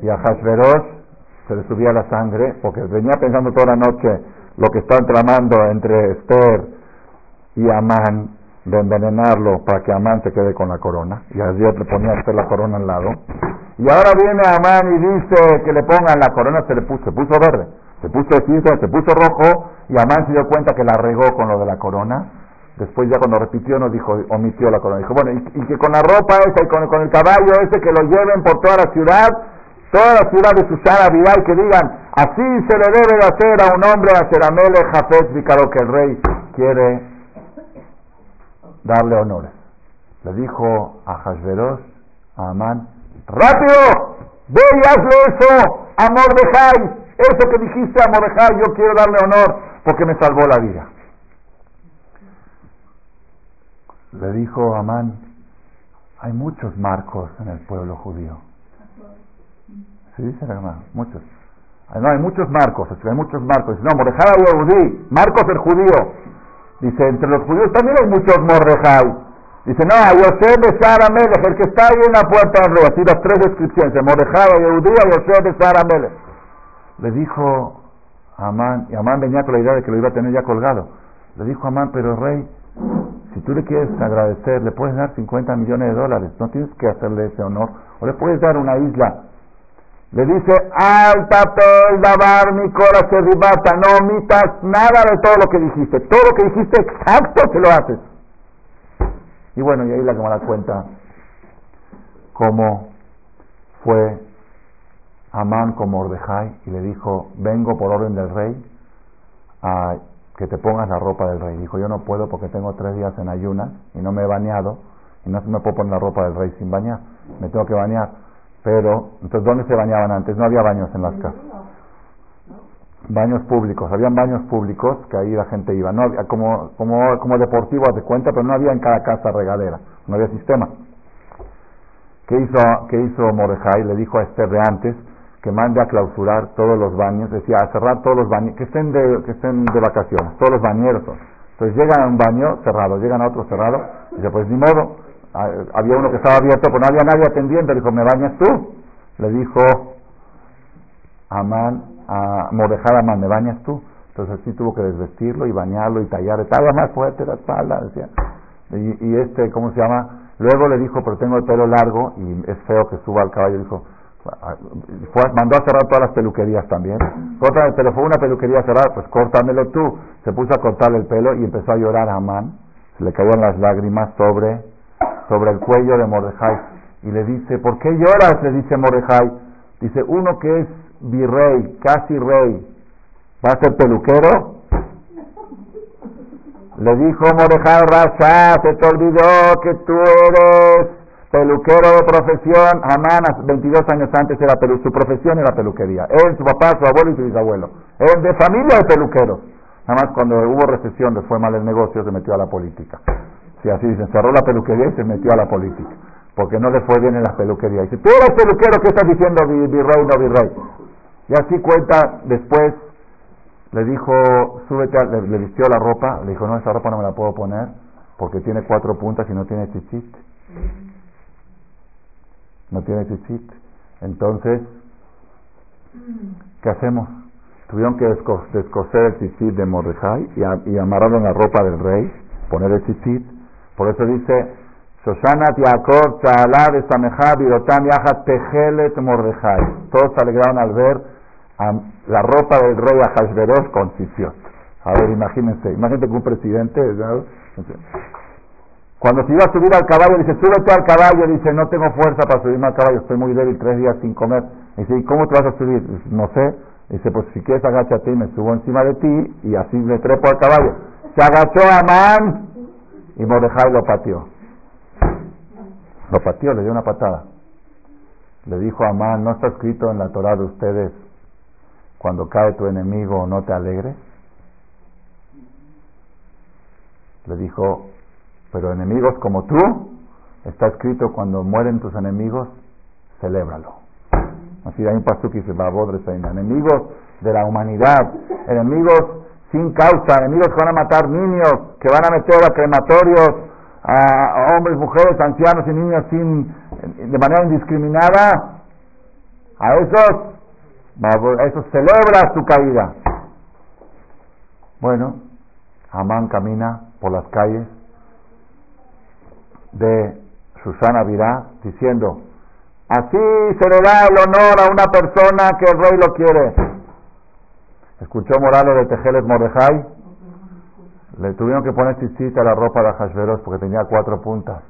Speaker 1: Y a Hashverosh se le subía la sangre porque venía pensando toda la noche lo que está tramando entre Esther y Amán de envenenarlo para que Amán se quede con la corona. Y a Dios le ponía a Esther la corona al lado. Y ahora viene Amán y dice que le pongan la corona, se le puso, verde, se puso se puso rojo y Amán se dio cuenta que la regó con lo de la corona Después ya cuando repitió no dijo, omitió la corona. Dijo, bueno, y, que con la ropa esa y con, el caballo ese que lo lleven por toda la ciudad, toda la ciudad de Susana Vidal, que digan, así se le debe de hacer a un hombre, a Seramele Jafet Vicaro, que el rey quiere darle honores. Le dijo a Hashverosh, a Amán, rápido, ve y hazle eso a Mordejai, eso que dijiste a Mordejai, yo quiero darle honor porque me salvó la vida. le dijo Amán, hay muchos marcos en el pueblo judío. ¿Sí dice la? Muchos. No, hay muchos marcos, hay muchos marcos. Dice, no, Mordejai Marcos el judío. Dice, entre los judíos también hay muchos Mordejai. Dice, no, a Yosef de Sara Melech, el que está ahí en la puerta rey. Así las tres descripciones, Mordejai Yehudí, a Yosef de Sara Melech. Le dijo Amán, y Amán venía con la idea de que lo iba a tener ya colgado. Le dijo Amán, pero rey, si tú le quieres agradecer, le puedes dar 50 millones de dólares, no tienes que hacerle ese honor, o le puedes dar una isla. Le dice, alta dabar mi corazón no omitas nada de todo lo que dijiste, todo lo que dijiste exacto que lo haces. Y bueno, y ahí la da cuenta cómo fue Amán con Mordejai y le dijo, vengo por orden del rey a que te pongas la ropa del rey. Dijo, yo no puedo porque tengo tres días en ayunas y no me he bañado y no me puedo poner la ropa del rey sin bañar, me tengo que bañar. Pero, entonces, ¿dónde se bañaban antes? No había baños en las casas. Baños públicos, habían baños públicos que ahí la gente iba, no había, como, como, como deportivo de cuenta, pero no había en cada casa regadera, no había sistema. ¿Qué hizo, qué hizo Mordejai? Le dijo a Esther de antes, que mande a clausurar todos los baños, decía, a cerrar todos los baños, que estén de, que estén de vacaciones, todos los bañeros. Entonces llegan a un baño cerrado, llegan a otro cerrado, y dice, pues ni modo, ah, había uno que estaba abierto, pero no había nadie atendiendo, le dijo, ¿me bañas tú? Le dijo Amán, a Modejar Amán, ¿me bañas tú? Entonces así tuvo que desvestirlo y bañarlo y tallar, estaba más fuerte la espalda, decía. Y, y este, ¿cómo se llama? Luego le dijo, pero tengo el pelo largo y es feo que suba al caballo, dijo, mandó a cerrar todas las peluquerías también. Corta el pelo, fue una peluquería cerrada, pues córtamelo tú. Se puso a cortarle el pelo y empezó a llorar a Amán. Se le caían las lágrimas sobre, sobre el cuello de Mordejai. Y le dice, ¿por qué lloras? Le dice Mordejai. Dice, uno que es virrey, casi rey, ¿va a ser peluquero? Le dijo Mordejai Rasha, se te olvidó que tú eres peluquero de profesión, Amán 22 años antes era pelu su profesión era peluquería. Él, su papá, su abuelo y su bisabuelo. Él de familia de peluqueros. Nada más cuando hubo recesión, le fue mal el negocio, se metió a la política. Si así dicen, cerró la peluquería y se metió a la política. Porque no le fue bien en la peluquería. Dice, tú eres peluquero, ¿qué estás diciendo, virrey, no virrey? Y así cuenta después, le dijo, súbete, le, vistió la ropa, le dijo, no, esa ropa no me la puedo poner porque tiene cuatro puntas y no tiene chichit. No tiene chichit. Entonces, ¿qué hacemos? Tuvieron que descoser el chichit de Mordejai y, y amarraron la ropa del rey, poner el chichit. Por eso dice, Shoshana Tiakor Tzalá de Samejá Birotam Yaha Tejelet Mordejai. Todos se alegraron al ver la ropa del rey Ahasverosh con Sisiot. A ver, imagínense, imagínate que un presidente, cuando se iba a subir al caballo, dice, súbete al caballo, dice, no tengo fuerza para subirme al caballo, estoy muy débil, tres días sin comer. Dice, ¿y cómo te vas a subir? no sé. Dice, pues si quieres agáchate y me subo encima de ti y así me trepo al caballo. Se agachó a Man y Mordejai lo pateó. Lo pateó, le dio una patada. Le dijo a Amán, ¿no está escrito en la Torah de ustedes cuando cae tu enemigo no te alegres? Le dijo, pero enemigos como tú, está escrito cuando mueren tus enemigos, celébralo. Así hay un pasuk que dice, enemigos de la humanidad, enemigos sin causa, enemigos que van a matar niños, que van a meter a crematorios a hombres, mujeres, ancianos y niños sin, de manera indiscriminada, a esos, a esos celebra su caída. Bueno, Amán camina por las calles de Susana Virá diciendo, así se le da el honor a una persona que el rey lo quiere. ¿Escuchó Morales de Tejeles Mordejai? Le tuvieron que poner chichita la ropa de Hashverosh porque tenía cuatro puntas.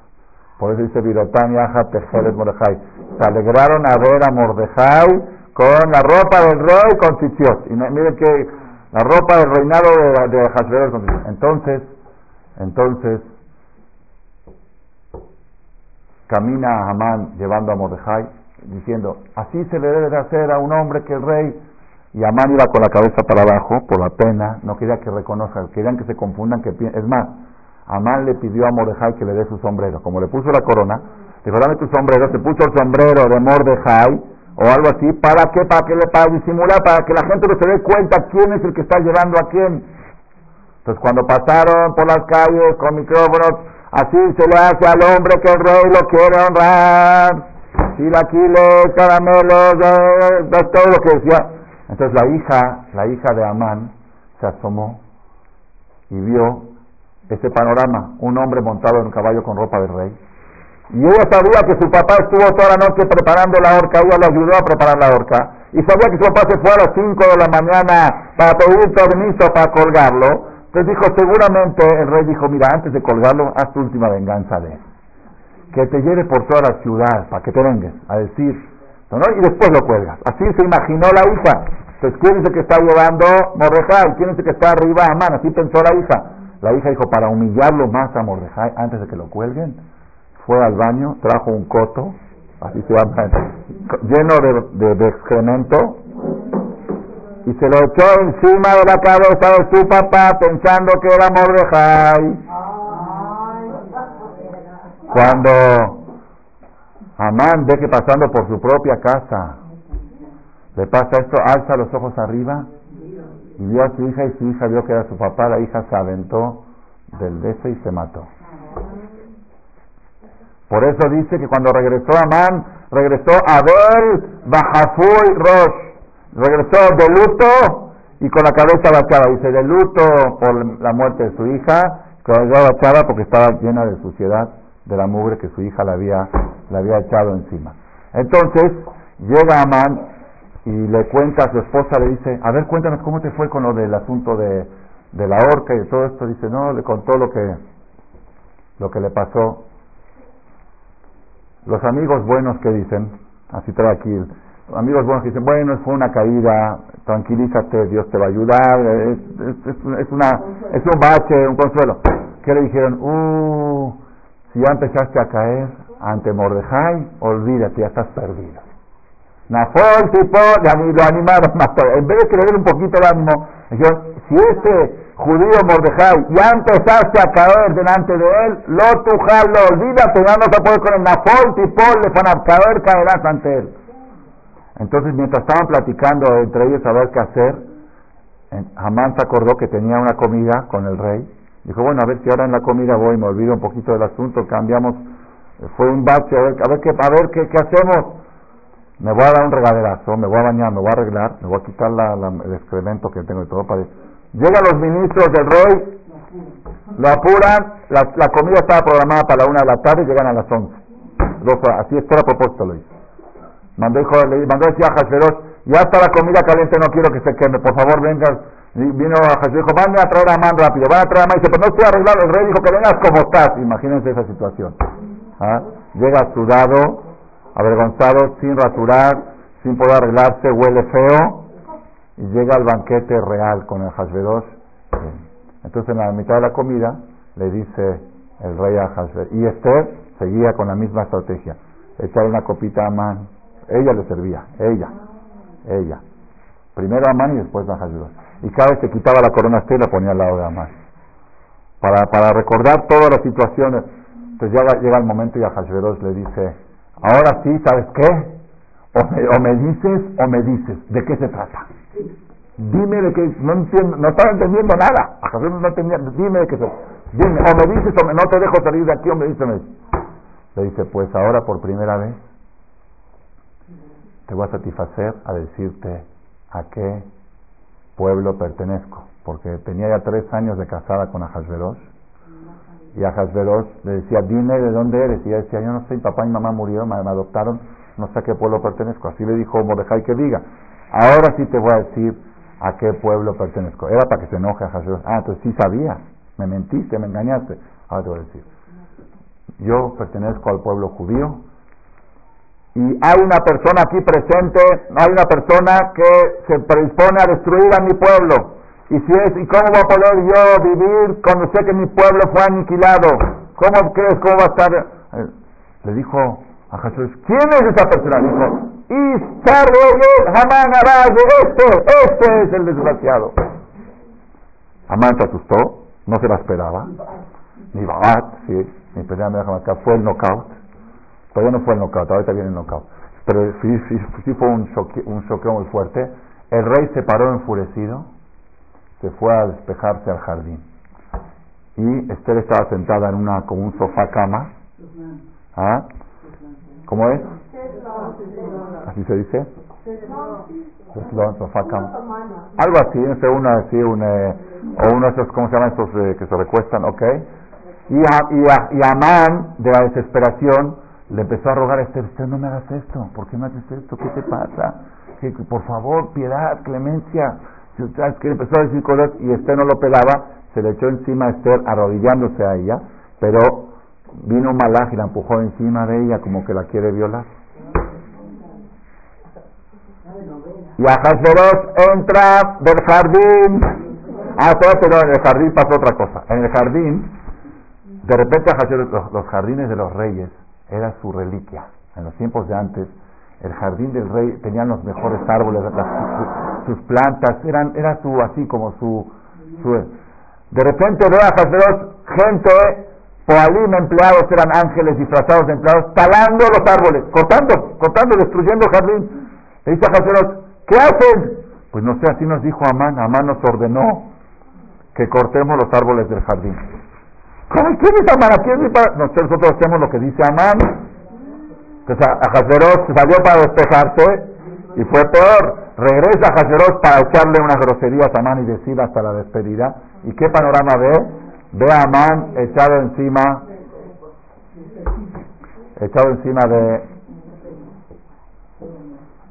Speaker 1: Por eso dice Virotán Yaha Tejeles Mordejai. Se alegraron a ver a Mordejai con la ropa del rey con chichiot. Y miren que la ropa del reinado de, de Hashverosh Entonces, entonces, camina a Amán llevando a Mordejai, diciendo, así se le debe de hacer a un hombre que el rey, y Amán iba con la cabeza para abajo por la pena, no quería que reconozca, querían que se confundan, que es más, Amán le pidió a Mordejai que le dé su sombrero, como le puso la corona, dijo, dame tu sombrero, se puso el sombrero de Mordejai, o algo así, ¿para qué? Para que le para disimular, para que la gente no se dé cuenta quién es el que está llevando a quién. Entonces cuando pasaron por las calles con micrófonos, Así se le hace al hombre que el rey lo quiere honrar. Chilaquiles, caramelos, todo lo que decía. Entonces la hija, la hija de Amán, se asomó y vio ese panorama, un hombre montado en un caballo con ropa de rey. Y ella sabía que su papá estuvo toda la noche preparando la horca, ella le ayudó a preparar la horca, y sabía que su papá se fue a las 5 de la mañana para pedir permiso para colgarlo, entonces dijo, seguramente el rey dijo, mira, antes de colgarlo, haz tu última venganza de él. Que te lleve por toda la ciudad, para que te vengas a decir, ¿no? y después lo cuelgas. Así se imaginó la hija. Entonces, ¿quién es el que está llevando Mordejai? ¿Quién es el que está arriba Amán? Así pensó la hija. La hija dijo, para humillarlo más a Mordejai, antes de que lo cuelguen, fue al baño, trajo un coto, así se llama, lleno de, de excremento, y se lo echó encima de la cabeza de su papá pensando que era Mordejai. Cuando Amán ve que pasando por su propia casa le pasa esto, alza los ojos arriba y vio a su hija y su hija vio que era su papá, la hija se aventó del beso y se mató. Por eso dice que cuando regresó Amán, regresó a ver Bajafuy Rosh regresó de luto y con la cabeza agachada. Dice, de luto por la muerte de su hija, con la cabeza agachada porque estaba llena de suciedad de la mugre que su hija le había, le había echado encima. Entonces, llega Amán y le cuenta a su esposa, le dice, a ver, cuéntanos cómo te fue con lo del asunto de, de la horca y de todo esto. Dice, no, le contó lo que, lo que le pasó. Los amigos buenos que dicen, así trae amigos buenos que dicen, bueno, fue una caída, tranquilízate, Dios te va a ayudar, es, es, una, es un bache, un consuelo. ¿Qué le dijeron? Uh, si ya empezaste a caer, ante Mordejai, olvídate, ya estás perdido. Nafol, tipo, lo animaron más En vez de creer un poquito de ánimo, dijeron, si este judío Mordejai ya empezaste a caer delante de él, lo tu jalo, olvídate, ya no te puedes con el Nafol, tipo, le van a caer, caerás ante él. Entonces, mientras estaban platicando entre ellos a ver qué hacer, Hamán se acordó que tenía una comida con el rey. Dijo, bueno, a ver si ahora en la comida voy, me olvido un poquito del asunto, cambiamos, fue un bache, a ver, a ver, qué, a ver qué, qué hacemos me voy a dar un regaderazo, me voy a bañar, me voy a arreglar, me voy a quitar la, el excremento que tengo y todo para... Llegan los ministros del rey, lo apuran, la, la, comida estaba programada para la una de la tarde y llegan a las once. Así es, todo a propósito lo hizo. Mandó, hijo, le mandó decir a ya está la comida caliente, no quiero que se queme, por favor venga. Vino Hashverosh, dijo, van a traer a Man rápido, van a traer a Man, dice, pero no estoy arreglado, el rey dijo que vengas como estás. Imagínense esa situación. ¿Ah? Llega sudado, avergonzado, sin rasurar, sin poder arreglarse, huele feo, y llega al banquete real con el Hashverosh. Entonces en la mitad de la comida le dice el rey a Hashverosh, y Esther seguía con la misma estrategia, echar una copita a Amán, ella le servía, ella, ella. Primero a Amán y después a Hashverosh. Y cada vez que quitaba la corona Esther la ponía al lado de Amán. Para, para recordar todas las situaciones. Entonces llega, llega el momento y a Hashverosh le dice, Ahora sí, ¿sabes qué? O me, dices o me dices. ¿De qué se trata? Dime de qué, no entiendo, no estaba entendiendo nada. No entendía, dime de qué se Dime, o me dices o no te dejo salir de aquí o me dices. Me Le dice, pues ahora por primera vez te voy a satisfacer a decirte a qué pueblo pertenezco. Porque tenía ya tres años de casada con Ahasverosh y a Hasberos le decía, dime de dónde eres. Y ella decía, yo no sé, mi papá y mamá murieron, me, adoptaron, no sé a qué pueblo pertenezco. Así le dijo Mordejai que diga. Ahora sí te voy a decir a qué pueblo pertenezco. Era para que se enoje a Hasberos. Ah, entonces sí sabías, me mentiste, me engañaste. Ahora te voy a decir. Yo pertenezco al pueblo judío y hay una persona aquí presente, hay una persona que se predispone a destruir a mi pueblo. Y si es, ¿y cómo voy a poder yo vivir cuando sé que mi pueblo fue aniquilado? ¿Cómo crees? ¿Cómo va a estar? Eh, le dijo a Jesús, ¿quién es esa persona? Dijo, Hamán este, este es el desgraciado. Hamán se asustó, no se la esperaba. Ni Baat, sí, me acá, fue el knockout. Todavía no fue el knockout, ahorita viene el knockout. Pero sí, sí, sí fue un choque, un choque muy fuerte. El rey se paró enfurecido se fue a despejarse al jardín. Y Esther estaba sentada en una como un sofá cama. ¿Ah? ¿Cómo es? ¿Así se dice? Sofá cama. Algo así, no una así, un, eh, o uno de esos, ¿cómo se llaman estos eh, que se recuestan? ¿Ok? Y, a, y, a, y Amán, de la desesperación, le empezó a rogar a Esther, Esther, no me hagas esto, ¿por qué me haces esto? ¿Qué te pasa? por favor, piedad, clemencia, que empezó a decir cosas y Esther no lo pelaba, se le echó encima a Esther arrodillándose a ella, pero vino malaj y la empujó encima de ella como que la quiere violar. Y a entra del jardín. Ah, pero en el jardín pasó otra cosa. En el jardín, de repente los jardines de los reyes era su reliquia. En los tiempos de antes, el jardín del rey tenían los mejores árboles, sus, plantas, eran, era su, así como su, de repente ve a gente, poalim empleados, eran ángeles disfrazados de empleados, talando los árboles, cortando, cortando, destruyendo el jardín. Le dice a ¿qué hacen? Pues no sé, así nos dijo Amán, Amán nos ordenó que cortemos los árboles del jardín. ¿Cómo? ¿Quién es Amán? ¿Quién es Nosotros hacemos lo que dice Amán. Entonces a salió para despejarse y fue peor. Regresa a para echarle unas groserías a Amán y decir hasta la despedida. ¿Y qué panorama ve? Ve a Amán echado encima, echado encima de,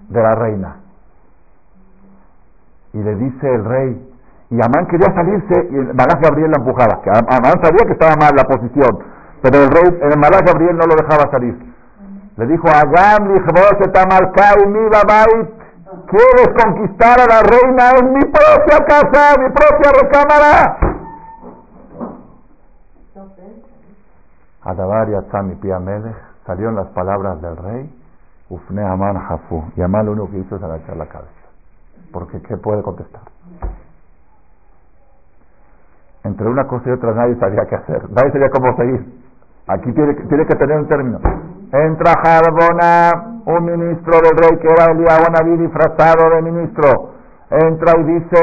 Speaker 1: de la reina. Y le dice el rey, y Amán quería salirse y malaj Gabriel la empujaba. Que Amán sabía que estaba mal la posición, pero el rey, el malaj Gabriel no lo dejaba salir. Le dijo, Agam mi babait. ¿Quieres conquistar a la reina en mi propia casa, mi propia recámara? Adavar Yatzami Pia salieron las palabras del rey, Ufne Amán Hafu. Y Amán lo único que hizo es agachar la cabeza. Porque ¿qué puede contestar? Entre una cosa y otra nadie sabía qué hacer. Nadie sabía cómo seguir. Aquí tiene, que tener un término. Entra Jarbona, un ministro del rey que era Eliab disfrazado de ministro. Entra y dice,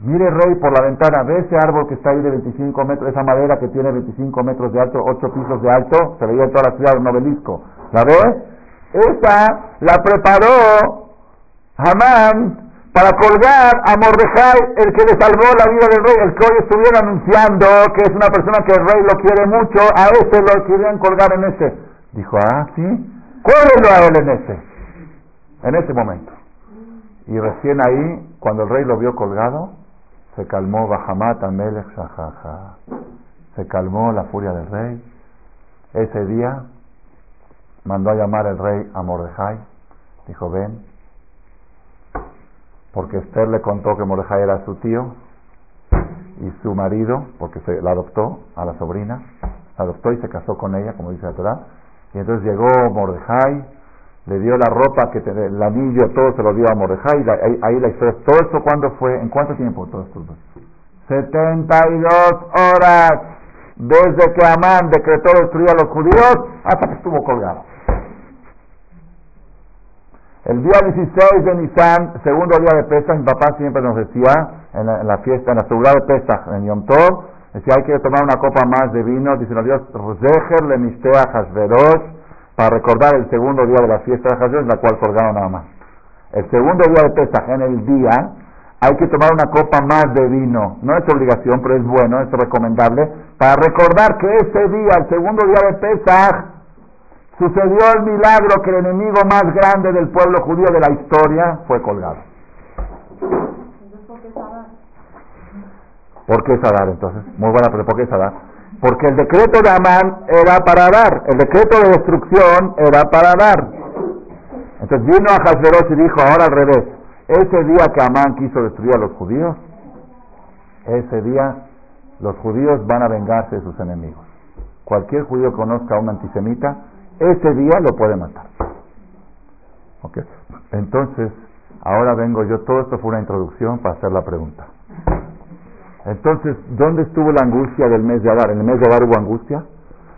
Speaker 1: mire rey por la ventana, ve ese árbol que está ahí de 25 metros, esa madera que tiene 25 metros de alto, 8 pisos de alto, se veía toda la ciudad un obelisco. ¿La ve? Esa la preparó Hamán para colgar a Mordejai, el que le salvó la vida del rey, el que hoy estuvieron anunciando que es una persona que el rey lo quiere mucho, a ese lo querían colgar en ese. Dijo, ah, sí, cóbrelo a él en ese, en ese momento. Y recién ahí, cuando el rey lo vio colgado, se calmó Bahamat Amelech Shahaha. Se calmó la furia del rey. Ese día mandó a llamar el rey a Mordejai. Dijo, ven, porque Esther le contó que Mordejai era su tío y su marido, porque se la adoptó a la sobrina, la adoptó y se casó con ella, como dice la Torah. Y entonces llegó Mordejai, le dio la ropa, que el anillo, todo se lo dio a Mordejai, ahí, la historia. ¿Todo esto cuándo fue? ¿En cuánto tiempo todo esto? 72 horas desde que Amán decretó destruir a los judíos hasta que estuvo colgado. El día 16 de Nisan, segundo día de Pesach, mi papá siempre nos decía en la, fiesta, en la seguridad de Pesach, en Yom Tov, decía hay que tomar una copa más de vino, dice los Dios, Zeher le mistea Hashverosh, para recordar el segundo día de la fiesta de Hashverosh, la cual colgaron nada más. El segundo día de Pesach, en el día, hay que tomar una copa más de vino. No es obligación, pero es bueno, es recomendable, para recordar que ese día, el segundo día de Pesach, Sucedió el milagro que el enemigo más grande del pueblo judío de la historia fue colgado. ¿Por qué Sadar entonces? Muy buena pero ¿por qué Sadar? Porque el decreto de Amán era para dar, el decreto de destrucción era para dar. Entonces vino a Hasberos y dijo, ahora al revés, ese día que Amán quiso destruir a los judíos, ese día los judíos van a vengarse de sus enemigos. Cualquier judío conozca a un antisemita, ese día lo puede matar. Entonces, ahora vengo yo, todo esto fue una introducción para hacer la pregunta. Entonces, ¿dónde estuvo la angustia del mes de Adar? ¿En el mes de Adar hubo angustia?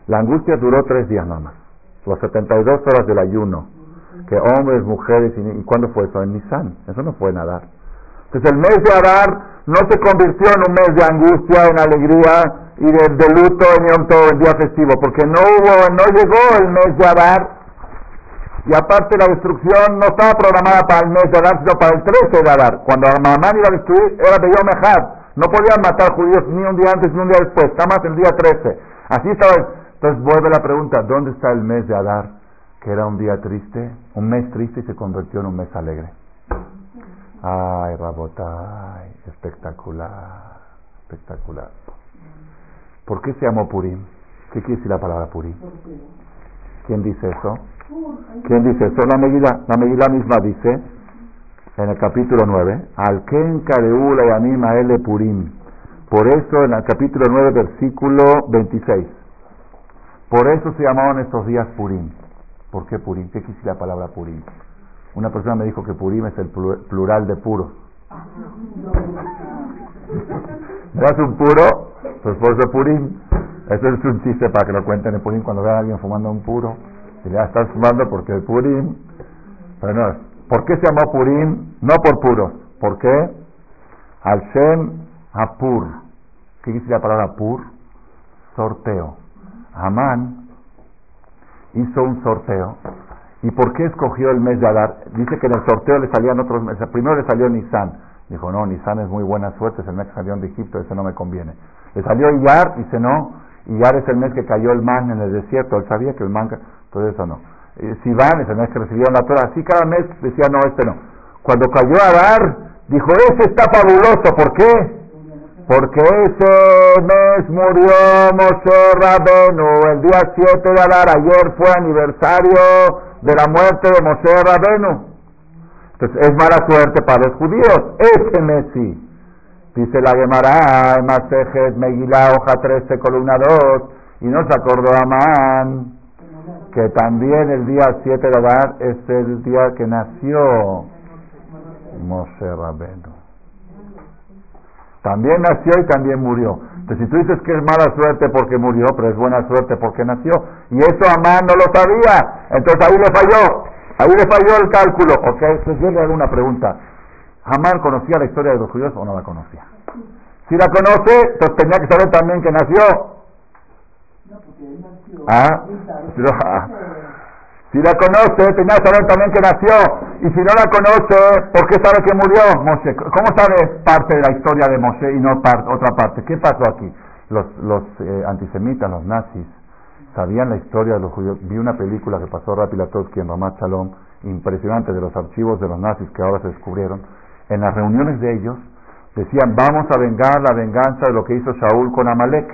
Speaker 1: La angustia duró tres días nada más. Las 72 horas del ayuno. Que hombres, mujeres, y, ¿y cuándo fue eso? En Nisan. Eso no fue en Adar. Entonces, el mes de Adar no se convirtió en un mes de angustia, en alegría, y de, de luto en todo el día festivo, porque no hubo, no llegó el mes de Adar, y aparte la destrucción no estaba programada para el mes de Adar, sino para el 13 de Adar. Cuando Mamán iba a destruir, era de Yom No podían matar judíos ni un día antes ni un día después, está más el día 13. Así estaba. Entonces vuelve la pregunta, ¿dónde está el mes de Adar? Que era un día triste, un mes triste y se convirtió en un mes alegre. Ay, Rabotay, espectacular, espectacular. ¿Por qué se llamó Purim? ¿Qué quiere decir la palabra Purim? ¿Quién dice eso? ¿Quién dice eso? La Megilá, la misma dice en el capítulo 9, Al Ken Kareula y Anima L Purim. Por eso en el capítulo 9, versículo 26. Por eso se llamaban estos días Purim. ¿Por qué Purim? ¿Qué quiere decir la palabra Purim? Una persona me dijo que Purim es el plural de puro. ¿No es un puro? Su esposo Purim. Eso es un chiste para que lo cuenten en Purim cuando vean a alguien fumando un puro. Y ya estás fumando porque es Purim. Pero no, ¿por qué se llamó Purim? No por puros. ¿Por qué? Al Shem Apur. ¿Qué dice la palabra Pur? Sorteo. Amán hizo un sorteo. ¿Y por qué escogió el mes de Adar? Dice que en el sorteo le salían otros meses. Primero le salió Nisan. Dijo, no, Nisan es muy buena suerte, es el mes que salió de Egipto, ese no me conviene. Le salió Iyar, dice no, Iyar es el mes que cayó el man en el desierto, él sabía que el man, todo eso no. Eh, Sivan es el mes que recibieron la Torah, así cada mes decía no, este no. Cuando cayó Adar, dijo, ese está fabuloso, ¿por qué? Porque ese mes murió Moshe Rabenu, el día 7 de Adar, ayer fue aniversario de la muerte de Moshe Rabenu. Entonces es mala suerte para los judíos, ese mes sí. Dice la Gemara, Masejet Megilá, hoja 13, columna 2, y no se acordó Amán que también el día 7 de Adar es el día que nació Moshe Rabenu. También nació y también murió. Entonces, si tú dices que es mala suerte porque murió, pero es buena suerte porque nació, y eso Amán no lo sabía, entonces ahí le falló, ahí le falló el cálculo. Ok, entonces yo le hago una pregunta. ¿Amán conocía la historia de los judíos o no la conocía? Si la conoce, pues tenía que saber también que nació. Ah, ah, si la conoce, tenía que saber también que nació. Y si no la conoce, ¿por qué sabe que murió Moshe? ¿Cómo sabe parte de la historia de Moshe y no otra parte? ¿Qué pasó aquí? Los, los eh, antisemitas, los nazis, sabían la historia de los judíos. Vi una película que pasó Rapilatowski en Ramat Shalom, impresionante, de los archivos de los nazis que ahora se descubrieron. En las reuniones de ellos, decían, vamos a vengar la venganza de lo que hizo Shaul con Amalek.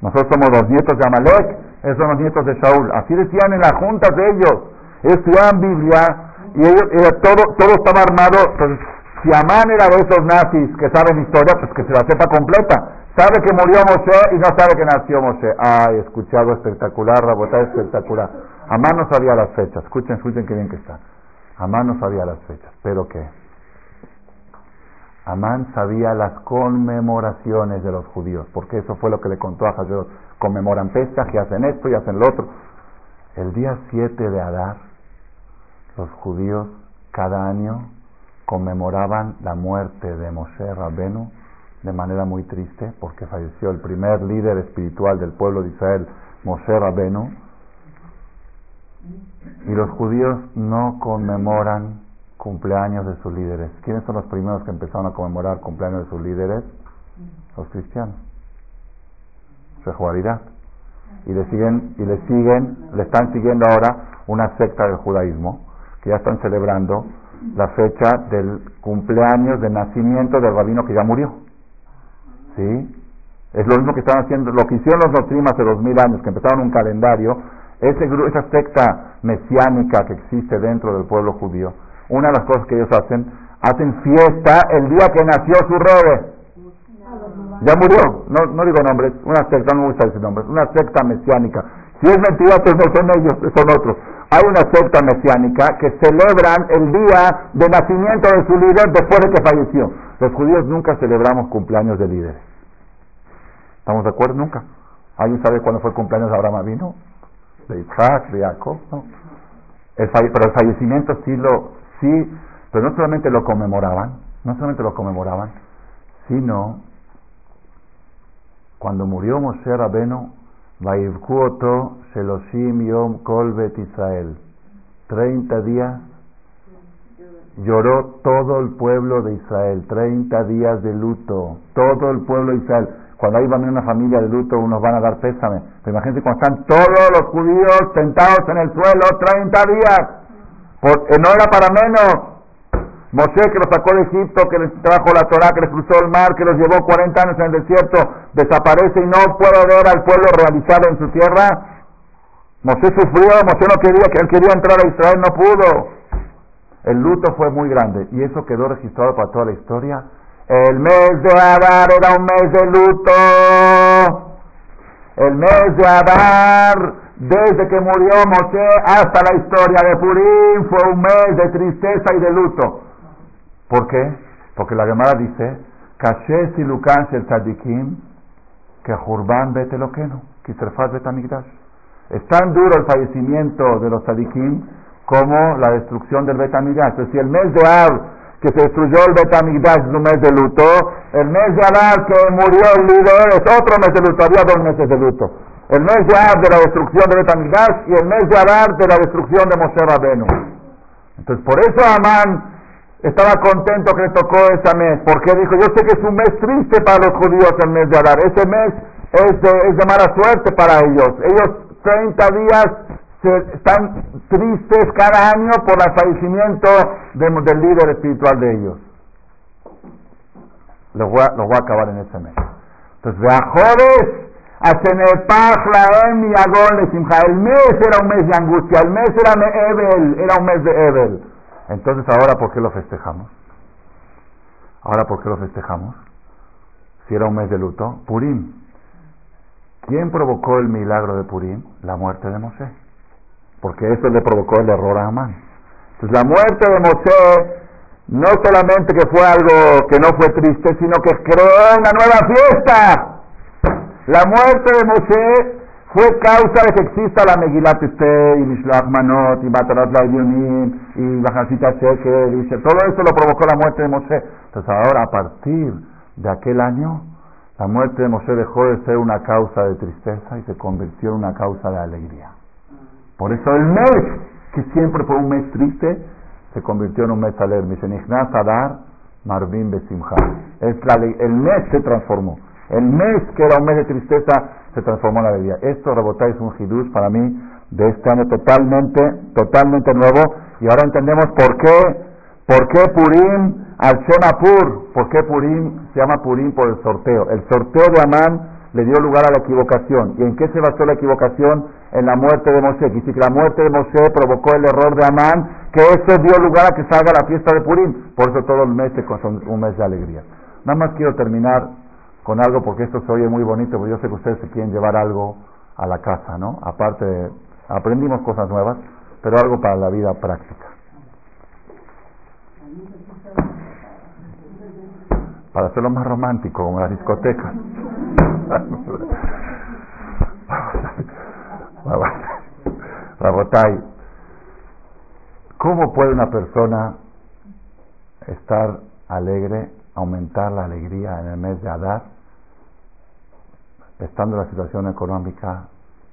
Speaker 1: Nosotros somos los nietos de Amalek, esos son los nietos de Shaul. Así decían en las juntas de ellos. Ellos estudiaban Biblia y ellos, todo, todo estaba armado. Si Amán era de esos nazis que saben historia, pues que se la sepa completa. Sabe que murió Moshe y no sabe que nació Moshe. Ay, escuchado espectacular, Rabotá, espectacular. Amán no sabía las fechas. Escuchen, escuchen qué bien que está. Amán no sabía las fechas. ¿Pero qué? Amán sabía las conmemoraciones de los judíos, porque eso fue lo que le contó a Hazard. Conmemoran Pesach y hacen esto y hacen lo otro. El día 7 de Adar, los judíos cada año conmemoraban la muerte de Moshe Rabenu de manera muy triste, porque falleció el primer líder espiritual del pueblo de Israel, Moshe Rabenu. Y los judíos no conmemoran cumpleaños de sus líderes. ¿Quiénes son los primeros que empezaron a conmemorar cumpleaños de sus líderes? Los cristianos. Sejuaridad. Y le siguen, y le siguen, le están siguiendo ahora una secta del judaísmo, que ya están celebrando la fecha del cumpleaños de nacimiento del rabino que ya murió. ¿Sí? Es lo mismo que están haciendo, lo que hicieron los notrimas hace dos mil años, que empezaron un calendario, ese, esa secta mesiánica que existe dentro del pueblo judío, una de las cosas que ellos hacen, hacen fiesta el día que nació su rebe. Ya murió, no, no digo nombres, una secta, no me gusta decir nombres, una secta mesiánica. Si es mentira, pues no son ellos, son otros. Hay una secta mesiánica que celebran el día de nacimiento de su líder después de que falleció. Los judíos nunca celebramos cumpleaños de líderes. ¿Estamos de acuerdo? Nunca. ¿Alguien sabe cuándo fue el cumpleaños de Abraham vino? De Isaac, de. El pero el fallecimiento sí lo, Sí, pero no solamente lo conmemoraban, no solamente lo conmemoraban, sino cuando murió Moshe Rabeno, Vaivkuoto Sheloshim Yom Kolbet Israel. Treinta días lloró todo el pueblo de Israel, treinta días de luto, todo el pueblo de Israel. Cuando hay una familia de luto, unos van a dar pésame. Pero imagínense cuando están todos los judíos sentados en el suelo, treinta días. Eh, no era para menos. Moshe que los sacó de Egipto, que les trajo la Torah, que les cruzó el mar, que los llevó 40 años en el desierto, desaparece y no puede ver al pueblo realizado en su tierra. Moshe sufrió, Moshe no quería, que él quería entrar a Israel, no pudo. El luto fue muy grande y eso quedó registrado para toda la historia. El mes de Adar era un mes de luto. El mes de Adar desde que murió Moshe hasta la historia de Purim fue un mes de tristeza y de luto. ¿Por qué? Porque la Gemara dice, Kashes y Lukan el Tzadikim, que Jurban Betelokeno, Kiserfat Betamigdash. Es tan duro el fallecimiento de los Tzadikim como la destrucción del Betamigdash. Es decir, el mes de Av que se destruyó el Betamigdash es un mes de luto, el mes de Adar que murió el líder es otro mes de luto, había dos meses de luto. El mes de Adar de la destrucción de Betamidash y el mes de Adar de la destrucción de Moshe Rabenu. Entonces, por eso Amán estaba contento que le tocó ese mes, porque dijo, yo sé que es un mes triste para los judíos el mes de Adar, ese mes es de, es de mala suerte para ellos. Ellos 30 días se, están tristes cada año por el fallecimiento del líder espiritual de ellos. Los voy, a, acabar en ese mes. Entonces, Beajodes el mes era un mes de angustia, el mes era Ebel, era un mes de Ebel. Entonces, ahora, ¿por qué lo festejamos? Ahora, ¿por qué lo festejamos? Si era un mes de luto, Purim. ¿Quién provocó el milagro de Purim? La muerte de Moshe. Porque eso le provocó el error a Amán. Entonces la muerte de Moshe no solamente que fue algo que no fue triste, sino que creó una nueva fiesta. La muerte de Moshe fue causa de que exista la Megilat y Mishloach Manot y Batarat Yunim y Bajacita Sheker dice todo eso lo provocó la muerte de Moshe. Entonces ahora a partir de aquel año la muerte de Moshe dejó de ser una causa de tristeza y se convirtió en una causa de alegría. Por eso el mes, que siempre fue un mes triste, se convirtió en un mes alegre. Adar Marvin Besimha. El mes se transformó. El mes que era un mes de tristeza se transformó en alegría. Esto, Rebotai, es un hidush para mí de este año totalmente, totalmente nuevo. Y ahora entendemos por qué, por qué Purim al Shemapur, por qué Purim se llama Purim por el sorteo. El sorteo de Amán le dio lugar a la equivocación. ¿Y en qué se basó la equivocación? En la muerte de Moshe. Dice que la muerte de Moshe provocó el error de Amán, que eso dio lugar a que salga la fiesta de Purim. Por eso todo el mes es un mes de alegría. Nada más quiero terminar con algo porque esto se oye muy bonito, porque yo sé que ustedes se quieren llevar algo a la casa, ¿no? Aparte aprendimos cosas nuevas, pero algo para la vida práctica. Para hacerlo más romántico, como las discotecas. Rabotay, ¿cómo puede una persona estar alegre, aumentar la alegría en el mes de Adar, estando la situación económica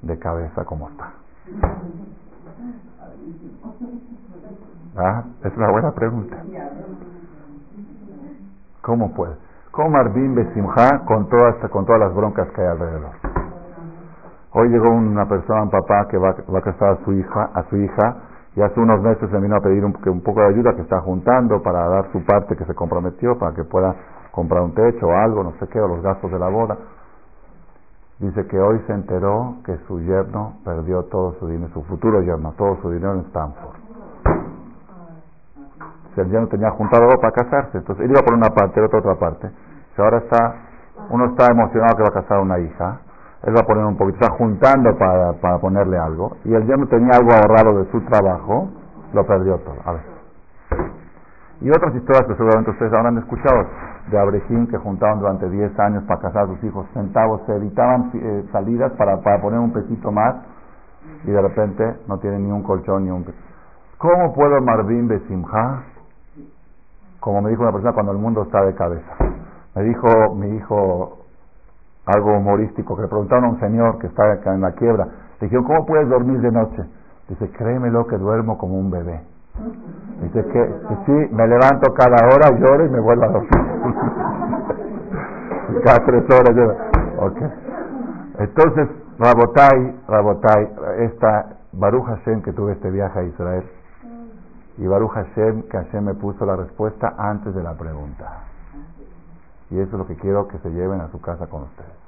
Speaker 1: de cabeza como está? ¿Ah? Es una buena pregunta. ¿Cómo puede? ¿Cómo Marvin Besimha con todas, con todas las broncas que hay alrededor? Hoy llegó una persona, un papá que va, va a casar a su hija, a su hija, y hace unos meses se vino a pedir un, un poco de ayuda que está juntando para dar su parte que se comprometió, para que pueda comprar un techo o algo, no sé qué, o los gastos de la boda. Dice que hoy se enteró que su yerno perdió todo su dinero, su futuro yerno, todo su dinero en Stanford. Si el yerno tenía juntado algo para casarse, entonces él iba por una parte, el otro otra parte. Si ahora está, uno está emocionado que va a casar una hija, él va a poner un poquito, está juntando para, para ponerle algo, y el yerno tenía algo ahorrado de su trabajo, lo perdió todo. A ver. Y otras historias que seguramente ustedes habrán escuchado, de Abrejín que juntaban durante 10 años para casar a sus hijos centavos, se evitaban eh, salidas para, para poner un pesito más, y de repente no tienen ni un colchón ni un... ¿Cómo puedo Marvin Besimha? Como me dijo una persona cuando el mundo está de cabeza. Me dijo mi hijo algo humorístico, que le preguntaron a un señor que está en la quiebra, le dijeron, ¿cómo puedes dormir de noche? Dice, créemelo que duermo como un bebé. Dice que, sí, me levanto cada hora, lloro y me vuelvo a dormir. cada tres horas lloro. Entonces, Rabotai, Rabotai, esta Baruch Hashem que tuve este viaje a Israel, y Baruch Hashem que Hashem me puso la respuesta antes de la pregunta. Y eso es lo que quiero que se lleven a su casa con ustedes.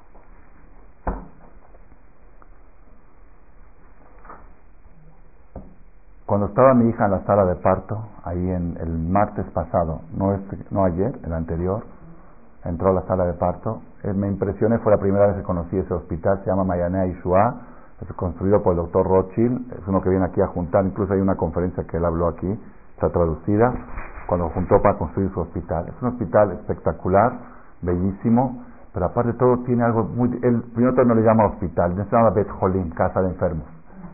Speaker 1: Cuando estaba mi hija en la sala de parto, ahí en el martes pasado, no, este, no ayer, el anterior, entró a la sala de parto, eh, me impresioné, fue la primera vez que conocí ese hospital, se llama Mayanea Ishua, es construido por el doctor Rothschild, es uno que viene aquí a juntar, incluso hay una conferencia que él habló aquí, está traducida, cuando juntó para construir su hospital. Es un hospital espectacular, bellísimo, pero aparte de todo tiene algo muy... El primero no le llama hospital, no se llama Bet casa de enfermos.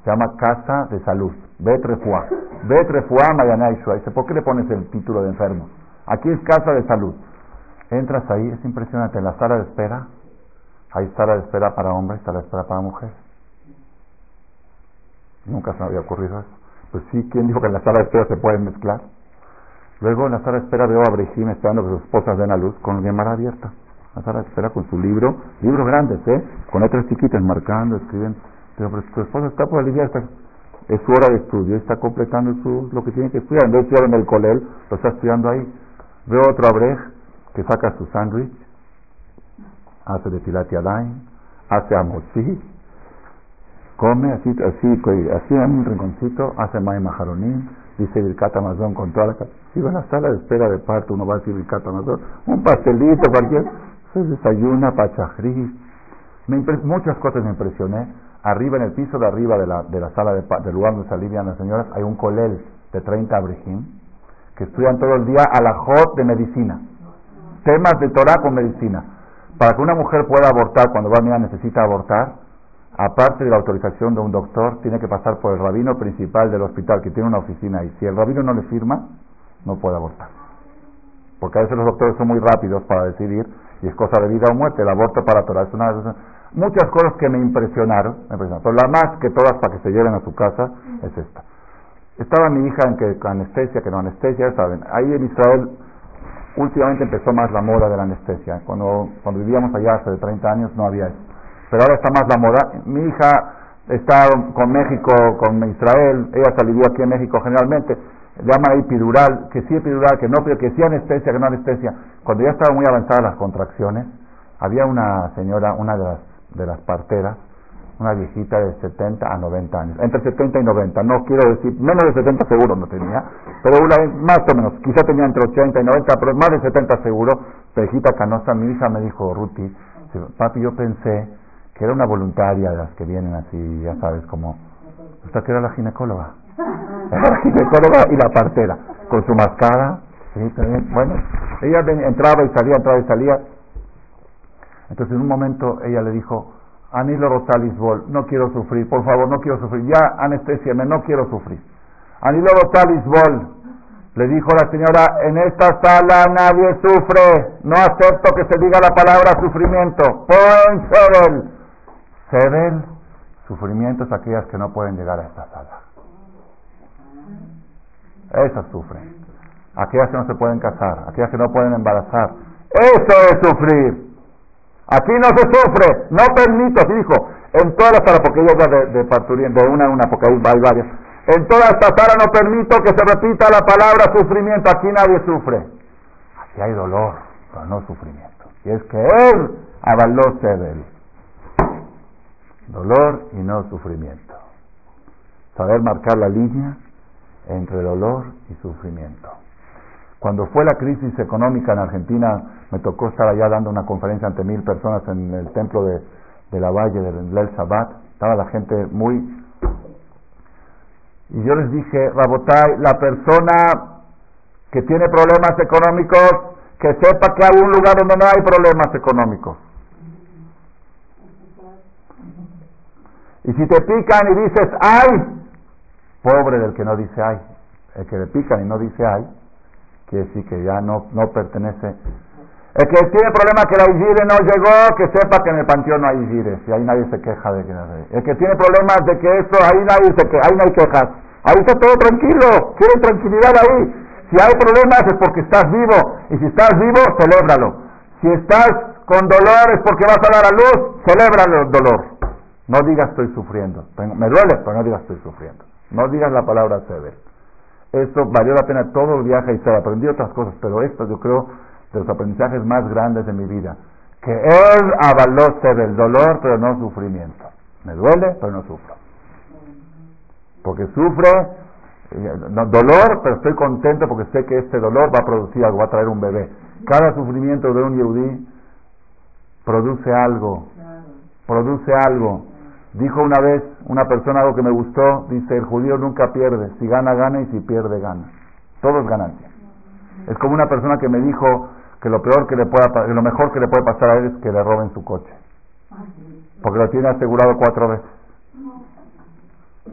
Speaker 1: Se llama casa de salud, Bet Refuá. Bet Refuá Mayanaishua. Dice, ¿por qué le pones el título de enfermo? Aquí es casa de salud. Entras ahí, es impresionante, en la sala de espera, hay sala de espera para hombres, sala de espera para mujeres. Nunca se me había ocurrido eso. Pues sí, ¿quién dijo que en la sala de espera se pueden mezclar? Luego en la sala de espera veo a Brejim esperando que sus esposas den a luz con Gemara abierta. La sala de espera con su libro, libros grandes, ¿eh? Con letras chiquitas, marcando, escribiendo. Pero, su esposa está por aliviar, está, es su hora de estudio, está completando su, lo que tiene que estudiar. En vez el colel, lo está estudiando ahí. Veo otro abrej que saca su sándwich, hace de tilati hace amosí, come así, así, así en un rinconcito, hace mai majaronín, dice Birkat Amazon con toda la... Si va a la sala de espera de parto, uno va a decir Birkat Amazon, un pastelito, cualquier... Se desayuna, pachajrí, muchas cosas me impresioné. Arriba, en el piso de arriba de la, de la sala de, del lugar donde se alivian las señoras, hay un colel de 30 abrejim que estudian todo el día a la jod de medicina. Temas de Torah con medicina. Para que una mujer pueda abortar cuando va a necesita abortar, aparte de la autorización de un doctor, tiene que pasar por el rabino principal del hospital, que tiene una oficina ahí. Si el rabino no le firma, no puede abortar. Porque a veces los doctores son muy rápidos para decidir, y es cosa de vida o muerte, el aborto para Torah es una Muchas cosas que me impresionaron, me impresionaron, pero la más que todas para que se lleven a su casa es esta. Estaba mi hija en que anestesia, que no anestesia, saben. Ahí en Israel últimamente empezó más la moda de la anestesia. Cuando, cuando vivíamos allá hace 30 años no había eso. Pero ahora está más la moda. Mi hija está con México, con Israel, ella se alivió aquí en México generalmente. Llama epidural, que sí epidural, que no, pero que sí anestesia, que no anestesia. Cuando ya estaban muy avanzadas las contracciones, había una señora, una de las, de las parteras, una viejita de 70 a 90 años, entre 70 y 90, no quiero decir, menos de 70 seguro no tenía, pero una, más o menos, quizá tenía entre 80 y 90, pero más de 70 seguro, viejita canosa, mi hija me dijo, Ruti, papi, yo pensé que era una voluntaria de las que vienen así, ya sabes, como, usted que era la ginecóloga, era la ginecóloga y la partera, con su mascara, sí, también, bueno, ella entraba y salía, entraba y salía, entonces en un momento ella le dijo, Anilo Rotalisbol, no quiero sufrir, por favor, no quiero sufrir, ya anestesiame, no quiero sufrir. Anilo Rotalisbol, le dijo la señora, en esta sala nadie sufre, no acepto que se diga la palabra sufrimiento. Pon Sebel. Sebel, sufrimiento es aquellas que no pueden llegar a esta sala. Esas sufren. Aquellas que no se pueden casar, aquellas que no pueden embarazar. Eso es sufrir. Aquí no se sufre, no permito, así dijo, en todas las salas, porque ella va de, de de una en una, porque ahí hay varias. En toda esta sala no permito que se repita la palabra sufrimiento, aquí nadie sufre. Aquí hay dolor, pero no sufrimiento. Y es que él avaló él. Dolor y no sufrimiento. Saber marcar la línea entre dolor y sufrimiento. Cuando fue la crisis económica en Argentina, me tocó estar allá dando una conferencia ante mil personas en el templo de, la Valle del El Shabbat. Estaba la gente muy... Y yo les dije, Rabotai, la persona que tiene problemas económicos, que sepa que hay un lugar donde no hay problemas económicos. Y si te pican y dices, ay, pobre del que no dice ay, el que le pican y no dice ay, quiere decir que ya no, no pertenece. El que tiene problema que la Igire no llegó, que sepa que en el panteón no hay Igire, si ahí nadie se queja de que no hay. El que tiene problemas de que esto, ahí nadie se queja, ahí no hay quejas. Ahí está todo tranquilo, quieren tranquilidad ahí. Si hay problemas es porque estás vivo, y si estás vivo, celébralo. Si estás con dolor es porque vas a dar a luz, celébralo el dolor. No digas estoy sufriendo. Me duele, pero no digas estoy sufriendo. No digas la palabra severo. Esto valió la pena todo el viaje y se aprendí otras cosas, pero esto yo creo de los aprendizajes más grandes de mi vida. Que él avaló ser el dolor, pero no sufrimiento. Me duele, pero no sufro. Porque sufre eh, dolor, pero estoy contento porque sé que este dolor va a producir algo, va a traer un bebé. Cada sufrimiento de un yudí produce algo, produce algo. Dijo una vez una persona algo que me gustó, dice, el judío nunca pierde, si gana, gana y si pierde, gana. Todo es ganancia. Es como una persona que me dijo que lo peor que le pueda, que lo mejor que le puede pasar a él es que le roben su coche. Porque lo tiene asegurado cuatro veces.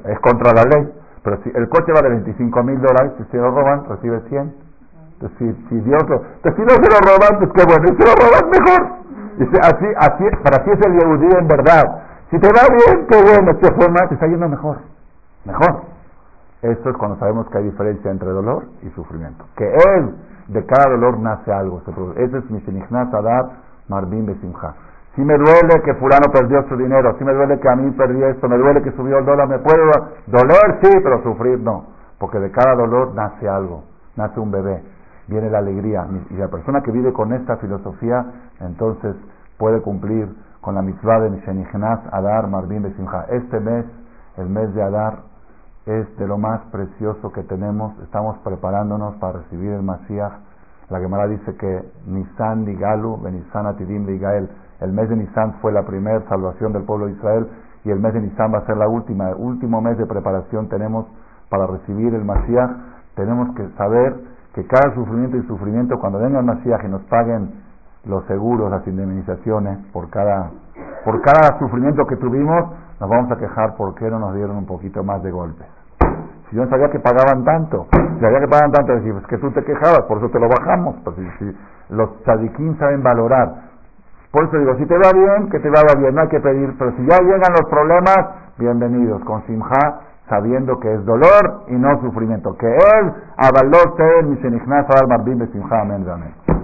Speaker 1: Es contra la ley. Pero si el coche vale 25 mil dólares, si se lo roban, recibe 100. Entonces, si, Dios lo, entonces, si no se lo roban, pues qué bueno, y se lo roban mejor. Dice, así, así, para así es el Yehudí en verdad. Si te va bien, qué bueno, fue mal, te está yendo mejor. Mejor. Esto es cuando sabemos que hay diferencia entre dolor y sufrimiento. Que él, de cada dolor nace algo. Ese es mi sinignaz adar marbim besimja. Si me duele que fulano perdió su dinero, si me duele que a mí perdí esto, me duele que subió el dólar, me puedo doler, sí, pero sufrir no. Porque de cada dolor nace algo, nace un bebé, viene la alegría. Y la persona que vive con esta filosofía, entonces puede cumplir con la mitzvah de Mishenichnas Adar Marbim Besimcha. Este mes, el mes de Adar, es de lo más precioso que tenemos. Estamos preparándonos para recibir el Mashiach. La Gemara dice que Nisan Galu, Benisan Atidim Gael, el mes de Nisan fue la primera salvación del pueblo de Israel y el mes de Nisan va a ser la última, el último mes de preparación tenemos para recibir el Mashiach. Tenemos que saber que cada sufrimiento y sufrimiento, cuando venga el Mashiach y nos paguen los seguros, las indemnizaciones por cada, por cada sufrimiento que tuvimos, nos vamos a quejar por qué no nos dieron un poquito más de golpes. Si yo no sabía que pagaban tanto, si sabía que pagaban tanto, decir, pues que tú te quejabas, por eso te lo bajamos. Pues si, los tzadikim saben valorar. Por eso digo, si te va bien, que te vaya bien, no hay que pedir, pero si ya llegan los problemas, bienvenidos, con simja, sabiendo que es dolor y no sufrimiento. Que él, avaló mi marbim de simja, amén, amén.